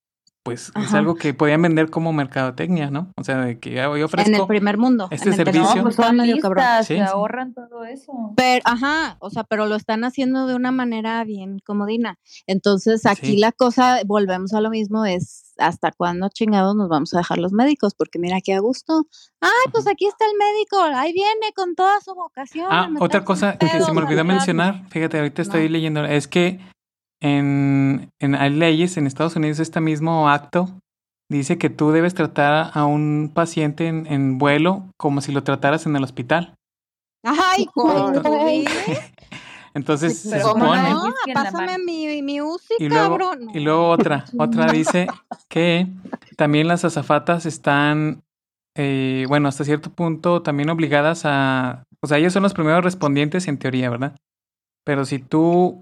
A: pues es algo que podían vender como mercadotecnia, ¿no? O sea, de que yo ofrezco
C: en el primer mundo
A: este
C: en el
A: servicio.
E: No, pues son listas, se ahorran todo eso.
C: Pero, ajá, o sea, pero lo están haciendo de una manera bien comodina. Entonces, aquí
A: Sí.
C: la cosa, volvemos a lo mismo, es hasta cuándo chingados nos vamos a dejar los médicos, porque mira qué a gusto. Ay, pues aquí está el médico, ahí viene con toda su vocación.
A: Ah, otra cosa que se
C: pedos,
A: me olvidó mencionar, fíjate, ahorita estoy leyendo, es que en, en hay leyes en Estados Unidos este mismo acto dice que tú debes tratar a un paciente en, en vuelo como si lo trataras en el hospital.
C: Ay, güey.
A: Entonces se
E: pero
C: ¿Cómo
A: supone
C: no? Pásame mi, mi UCI,
A: y luego
C: cabrón.
A: y luego otra, otra dice que también las azafatas están eh, bueno, hasta cierto punto también obligadas a, o sea, ellos son los primeros respondientes en teoría, ¿verdad? Pero si tú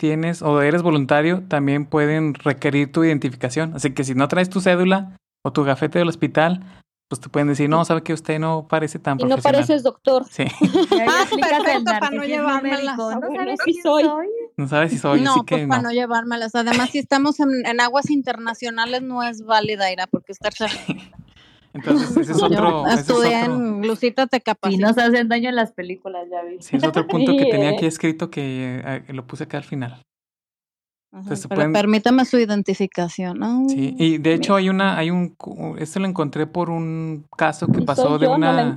A: tienes o eres voluntario, también pueden requerir tu identificación. Así que si no traes tu cédula o tu gafete del hospital, pues te pueden decir, no, sabe que usted no parece tan
B: y no
A: profesional.
B: pareces doctor.
A: Sí,
C: Ah, perfecto, para no llevármelas.
E: No sabes quién
B: soy.
E: soy.
A: no sabes si soy,
C: no,
A: así
C: pues
A: que
C: para
A: no.
C: no llevármelas. Además, si estamos en, en aguas internacionales, no es válida, Ira, porque estar
A: Entonces, ese es otro, ese es
C: Estudié
A: otro,
C: en Lucita te capacita.
E: nos hacen daño en las películas, ya vi.
A: sí, es otro punto que tenía aquí escrito que eh, lo puse acá al final.
C: Ajá,
A: Entonces, se
C: pero
A: pueden-
C: permítame su identificación. Ay,
A: Sí, y de hecho hay una, hay un, esto lo encontré por un caso que pasó de
B: no
A: una,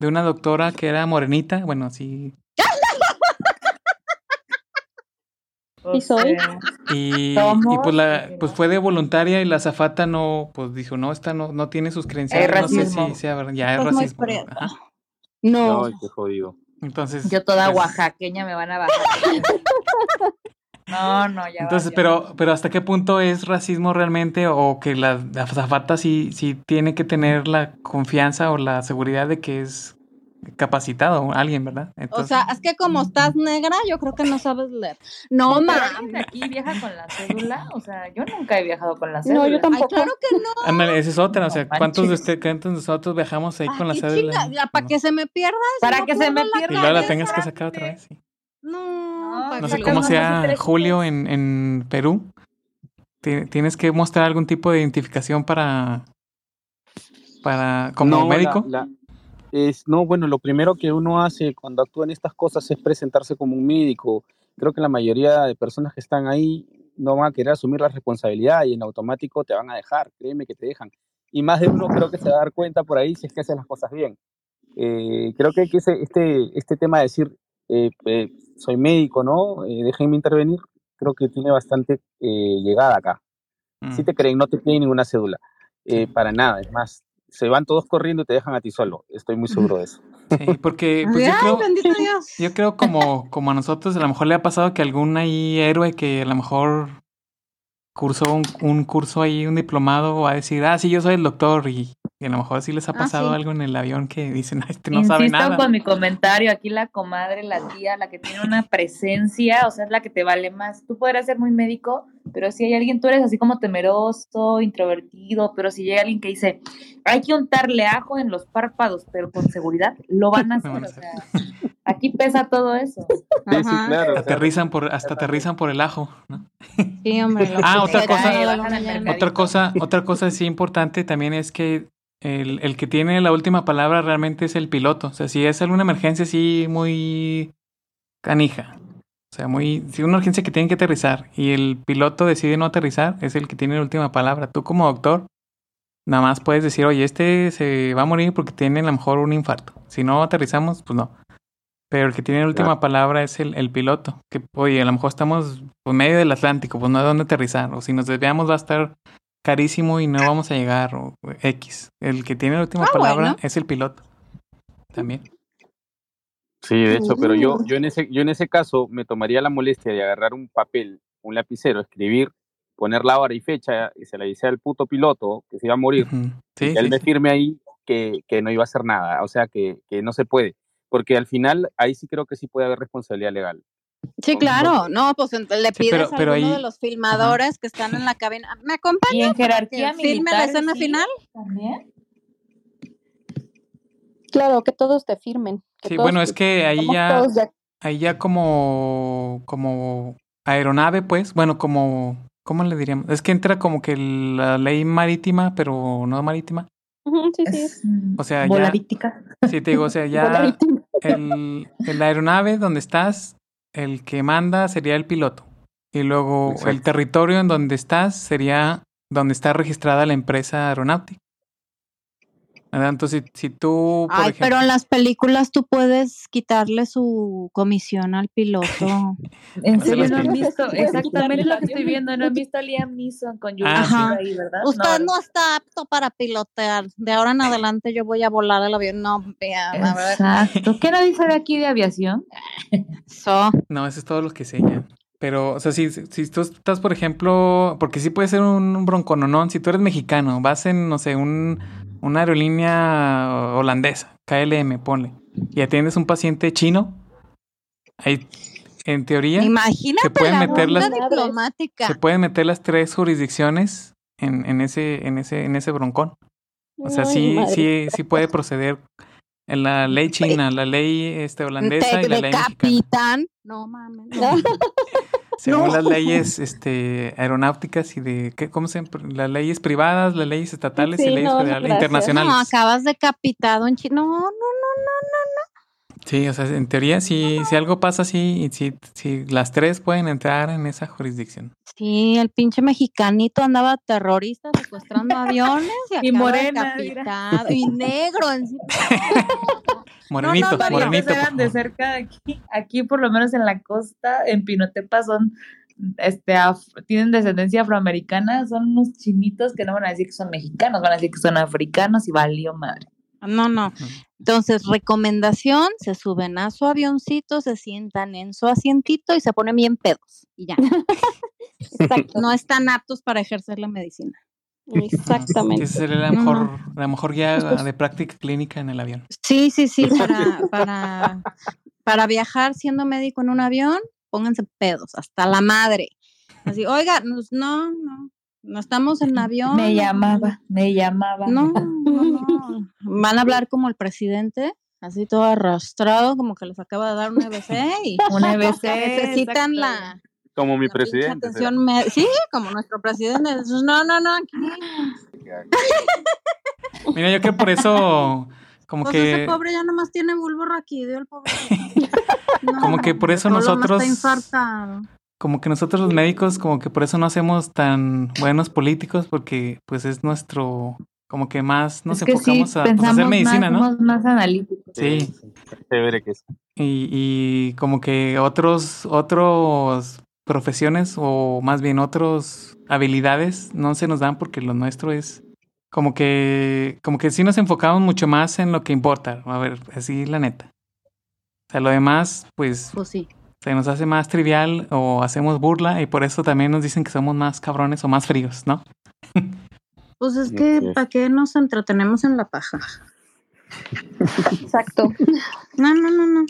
A: de una doctora que era morenita, bueno, sí,
B: Sí soy.
A: y, y pues la, pues fue de voluntaria y la azafata no, pues dijo, no, esta no, no tiene sus credenciales, no sé
E: racismo.
A: si sea, ver- ya es
C: Pues muy
A: racismo.
C: No,
F: Ay, qué jodido.
A: Entonces,
E: Yo toda
A: pues,
E: oaxaqueña me van a bajar. No, no, ya.
A: Entonces, pero, pero ¿hasta qué punto es racismo realmente o que la, la azafata sí, sí tiene que tener la confianza o la seguridad de que es capacitado alguien, ¿verdad?
C: o sea, es que como estás negra, yo creo que no sabes leer. No,
E: ¿Pero
C: ma.
E: alguien de aquí viaja con la cédula? O sea, yo nunca he viajado con la cédula.
B: No, yo
C: Ay,
B: tampoco.
C: claro que no.
A: ándale, esa es otra, o sea, ¿cuántos de ustedes, cuántos de nosotros viajamos ahí con la cédula?
C: para que se me pierda. si
E: Para
C: no
E: que se me
C: pierdo la
A: Y
E: pierda.
A: luego la tengas que sacar otra vez. sí.
C: No,
E: No,
A: No sé cómo sea Julio en, en Perú. Ti- Tienes que mostrar algún tipo de identificación para, para como
F: No, la-
A: médico.
F: la- es, no, bueno, lo primero que uno hace cuando actúa en estas cosas es presentarse como un médico. Creo que la mayoría de personas que están ahí no van a querer asumir la responsabilidad y en automático te van a dejar, créeme que te dejan. Y más de uno creo que se va a dar cuenta por ahí si es que hace las cosas bien. Eh, creo que, que ese- este, este tema de decir, eh, eh, soy médico, ¿no? Déjenme intervenir, creo que tiene bastante llegada acá. Si
A: Mm,
F: te creen, no te piden ninguna cédula. Para nada, es más, se van todos corriendo y te dejan a ti solo. Estoy muy seguro de eso.
A: Sí, porque pues, yo creo, yo creo como, como a nosotros a lo mejor le ha pasado que algún ahí héroe que a lo mejor cursó un, un curso ahí, un diplomado, va a decir, ah, sí, yo soy el doctor y, Y a lo mejor sí les ha ah, pasado algo en el avión que dicen, este no sabe nada.
E: con mi comentario, aquí la comadre, la tía, la que tiene una presencia, o sea, es la que te vale más. Tú podrás ser muy médico, pero si hay alguien, tú eres así como temeroso, introvertido, pero si llega alguien que dice, hay que untarle ajo en los párpados, pero con seguridad, lo van a hacer. o sea, aquí pesa todo eso.
A: Sí, sí, claro. Aterrizan por, hasta aterrizan por el ajo, ¿no?
C: Sí, hombre.
A: ah, otra cosa, otra cosa, otra cosa sí importante también es que el, el, que tiene la última palabra realmente es el piloto. O sea, si es alguna emergencia así muy canija, o sea, muy, si es una urgencia que tienen que aterrizar y el piloto decide no aterrizar, es el que tiene la última palabra. Tú como doctor, nada más puedes decir, oye, este se va a morir porque tiene a lo mejor un infarto. Si no aterrizamos, pues no. Pero el que tiene la última palabra es el, el, piloto. Que, oye, a lo mejor estamos en medio del Atlántico, pues no hay dónde aterrizar. O si nos desviamos va a estar carísimo y no vamos a llegar, o X. El que tiene la última ah, palabra es el piloto. También.
F: Sí, de hecho, pero yo, yo, en ese, yo en ese caso me tomaría la molestia de agarrar un papel, un lapicero, escribir, poner la hora y fecha y se le dice al puto piloto que se iba a morir. y él me firme ahí que, que, no iba a hacer nada, o sea, que, que, no se puede. Porque al final ahí sí creo que sí puede haber responsabilidad legal.
C: Sí, claro, no, pues le pides a uno de los filmadores que están en la cabina, ¿me acompañan? ¿Y
E: en jerarquía ¿Filme
C: la escena final?
B: ¿También? Claro, que todos te firmen.
A: Sí, bueno, es que ahí ya, ahí ya como, como aeronave, pues, bueno, como, ¿cómo le diríamos? Es que entra como que la ley marítima, pero no marítima.
B: sí, sí.
A: O sea, ya. Sí, te digo, o sea, ya el, el aeronave donde estás, el que manda sería el piloto. Y luego el territorio en donde estás sería donde está registrada la empresa aeronáutica. Entonces, si, tú...
C: Ay, pero en las películas tú puedes quitarle su comisión al piloto.
E: en serio no han visto, exactamente lo que estoy viendo, no han visto a Liam Neeson con Julia ahí, ¿verdad?
C: Usted no. está apto para pilotear. De ahora en adelante yo voy a volar el avión. No, vean.
E: Exacto. ¿Qué no dice de aquí de aviación?
C: So.
A: No, eso es todo lo que sé ya. Pero, o sea, si, si tú estás, por ejemplo, porque sí puede ser un, un broncononón, si tú eres mexicano, vas en, no sé, un una aerolínea holandesa, KLM, ponle, y atiendes un paciente chino, ahí, en teoría,
C: se pueden meter las diplomática.
A: se pueden meter las tres jurisdicciones en, en ese, en ese, en ese broncón. O sea, sí, sí, sí puede proceder en la ley china, la ley este, holandesa y la ley
C: capitán. No mames.
A: Según las leyes este, aeronáuticas y de, ¿qué, ¿cómo se Las leyes privadas, las leyes estatales y leyes internacionales.
C: No, acabas decapitado en China. No, no, no, no, no,
A: Sí, o sea, en teoría, si, si algo pasa así, si, si las tres pueden entrar en esa jurisdicción.
C: Sí, el pinche mexicanito andaba terrorista secuestrando aviones y, y morena, decapitado, y negro encima.
A: Morenito, no, no, morenito.
E: eran de cerca de aquí. Aquí, por lo menos en la costa, en Pinotepa, son este, tienen descendencia afroamericana, son unos chinitos que no van a decir que son mexicanos, van a decir que son africanos y valió madre.
C: No, no. Entonces, recomendación, se suben a su avioncito, se sientan en su asientito y se ponen bien pedos y ya. No están aptos para ejercer la medicina.
B: Exactamente.
A: Esa sería la mejor, la mejor guía de práctica clínica en el avión.
C: Sí, sí, sí, para, para, para viajar siendo médico en un avión, pónganse pedos, hasta la madre. Así, oiga, no, no, no estamos en avión.
E: Me llamaba, me llamaba.
C: No, no, no. Van a hablar como el presidente, así todo arrastrado, como que les acaba de dar un EBC y
E: un EBC.
C: Necesitan la,
F: como mi presidente.
C: Sí, como nuestro presidente. No, no, no.
A: Mira, yo creo por eso, como pues que.
C: Ese pobre ya nomás tiene bulbo raquídeo, el pobre.
A: como que por eso nosotros. Como que nosotros los médicos, como que por eso no hacemos tan buenos políticos, porque pues es nuestro como que más nos enfocamos a, pues, hacer medicina,
E: ¿no? más analíticos.
A: Sí.
F: Chévere que es.
A: Y, y como que otros, otros profesiones o más bien otras habilidades no se nos dan porque lo nuestro es como que como que sí nos enfocamos mucho más en lo que importa. A ver, así la neta. O sea, lo demás, pues,
C: pues sí.
A: Se nos hace más trivial o hacemos burla y por eso también nos dicen que somos más cabrones o más fríos, ¿no?
C: Pues es que, ¿para qué nos entretenemos en la paja?
B: Exacto.
C: No, no, no, no.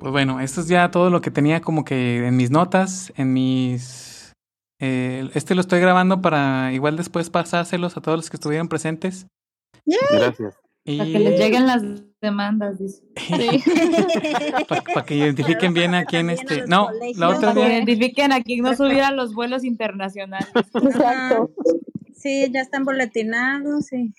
A: Pues bueno, esto es ya todo lo que tenía como que en mis notas, en mis... Eh, este lo estoy grabando para igual después pasárselos a todos los que estuvieron presentes.
F: Gracias.
E: Para que les lleguen las demandas, dice.
A: para, que identifiquen bien a quién este. No, la otra
E: Para que identifiquen a quién no subiera los vuelos internacionales.
C: Exacto. Sí, ya están boletinados, sí.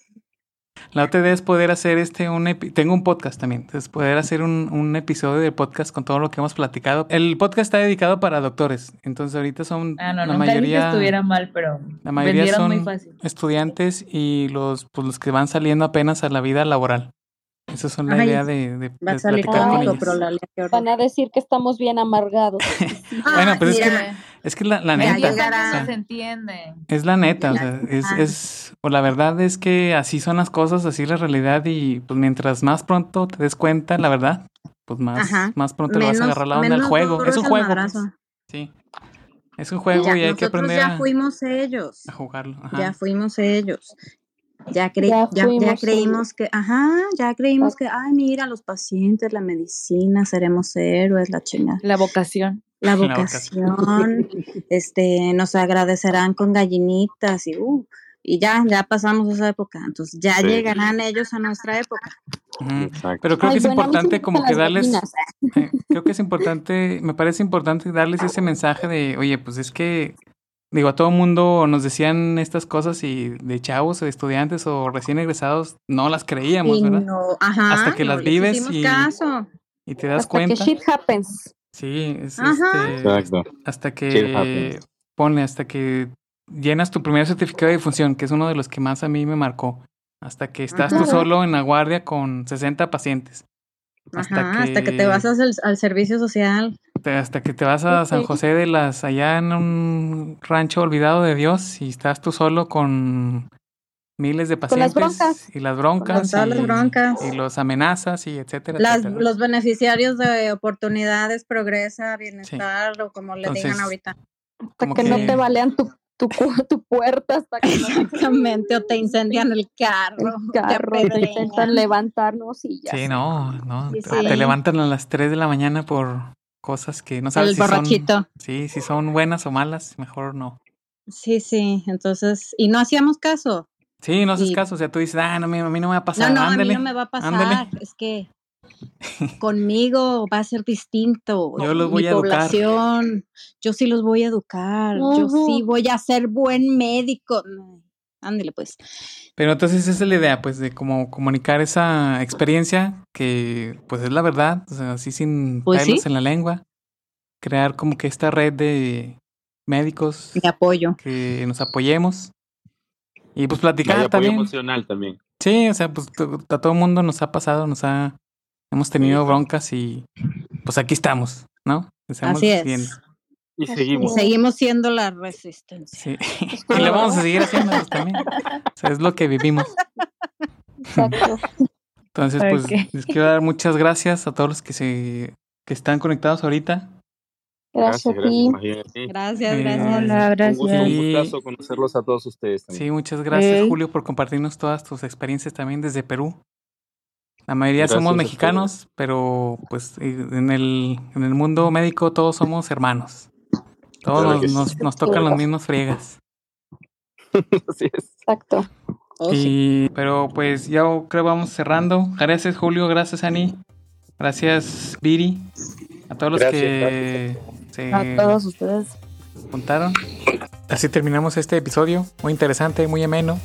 A: La otra idea es poder hacer este un tengo un podcast también, entonces poder hacer un, un, episodio de podcast con todo lo que hemos platicado. El podcast está dedicado para doctores, entonces ahorita son
E: ah, no, la mayoría
A: estuviera
E: mal, pero
A: la mayoría son estudiantes y los pues los que van saliendo apenas a la vida laboral. Esa es la idea de, de,
C: va a salir cómico, pero la
B: Van a decir que estamos bien amargados.
A: bueno, pues es que, es que la, la neta.
E: O se entiende.
A: Es la neta, o sea, es, es, o la verdad es que así son las cosas, así la realidad y pues mientras más pronto te des cuenta, la verdad, pues más, más pronto le vas a agarrar la onda al juego. Es un juego. Pues. Sí. Es un juego y hay que aprender
C: ya fuimos ellos.
A: a jugarlo.
C: Ya fuimos ellos. Ya, ya, ya, creímos que, ajá, ya creímos que, ay, mira, los pacientes, la medicina, seremos héroes, la chingada.
E: La vocación.
C: La vocación, este, nos agradecerán con gallinitas y, uh, y ya, ya pasamos esa época, entonces ya llegarán ellos a nuestra época.
A: Pero creo que es importante como que darles, eh, creo que es importante, me parece importante darles ese mensaje de, oye, pues es que Digo, a todo mundo nos decían estas cosas y de chavos, de estudiantes o recién egresados, no las creíamos, ¿verdad? Hasta que las vives y, y, te das
B: hasta
A: cuenta.
B: Que shit happens.
A: Sí, es este, hasta que pone, hasta que llenas tu primer certificado de difunción, que es uno de los que más a mí me marcó. Hasta que estás tú solo en la guardia con 60 pacientes.
C: Hasta, que, hasta que te vas al servicio social.
A: Hasta que te vas a San José de las, allá en un rancho olvidado de Dios y estás tú solo con miles de pacientes y las broncas, y, y, los amenazas y etcétera,
C: Los beneficiarios de oportunidades, progresa, bienestar o como le digan ahorita.
B: Hasta que, no te balean tu, tu, tu puerta hasta que no
C: Exactamente, o te incendian el carro.
B: El carro, te, intentan levantarnos y ya.
A: Sí, no, no. Te levantan a las 3 de la mañana por cosas que no sabes
C: si son,
A: sí, si son buenas o malas, mejor no.
C: Sí, sí, entonces, y no hacíamos caso.
A: Sí, no haces caso, o sea, tú dices, ah, no, a mí, no me va a pasar.
C: No, no, a mí no me va a pasar, es que conmigo va a ser distinto.
A: Yo los voy a
C: población, Yo sí los voy a educar, yo sí voy a ser buen médico. Ándale, pues.
A: Pero entonces esa es la idea, pues, de cómo comunicar esa experiencia que, pues, es la verdad, o sea, así sin pues en la lengua. Crear como que esta red de médicos.
C: De apoyo.
A: Que nos apoyemos. Y pues platicar apoyo también.
F: emocional también.
A: Sí, o sea, pues a todo el mundo nos ha pasado, nos ha, hemos tenido broncas y pues aquí estamos, ¿no?
C: Así es.
F: Y seguimos.
C: seguimos siendo la resistencia.
A: Sí. y le vamos a seguir haciendo también. O sea, es lo que vivimos.
B: Exacto.
A: Entonces, pues les quiero dar muchas gracias a todos los que se que están conectados ahorita.
B: Gracias, a ti.
C: Gracias,
A: eh,
C: gracias.
F: Un, un gustazo conocerlos a todos ustedes también.
A: Sí, muchas gracias, Julio, por compartirnos todas tus experiencias también desde Perú. La mayoría somos mexicanos, pero pues en el, en el mundo médico todos somos hermanos. Todos nos, nos, tocan los mismos friegas.
F: Así es.
B: Exacto.
A: Oh, y, pero pues ya creo que vamos cerrando. Gracias Julio, gracias Ani, gracias Viri, a todos los que
E: se a todos ustedes
A: juntaron. Así terminamos este episodio, muy interesante, muy ameno.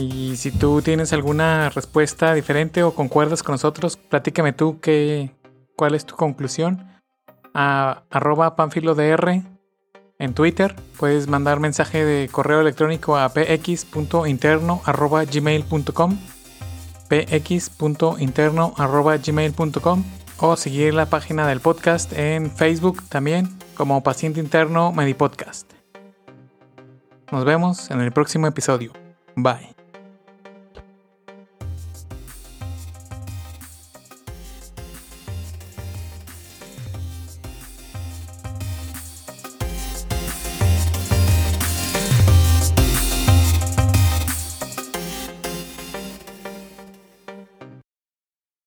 A: Y si tú tienes alguna respuesta diferente o concuerdas con nosotros, platícame tú qué, cuál es tu conclusión a arroba panfilodr en Twitter. Puedes mandar mensaje de correo electrónico a px.interno arroba gmail.com px.interno arroba gmail.com o seguir la página del podcast en Facebook también como Paciente Interno Medipodcast. Nos vemos en el próximo episodio. Bye.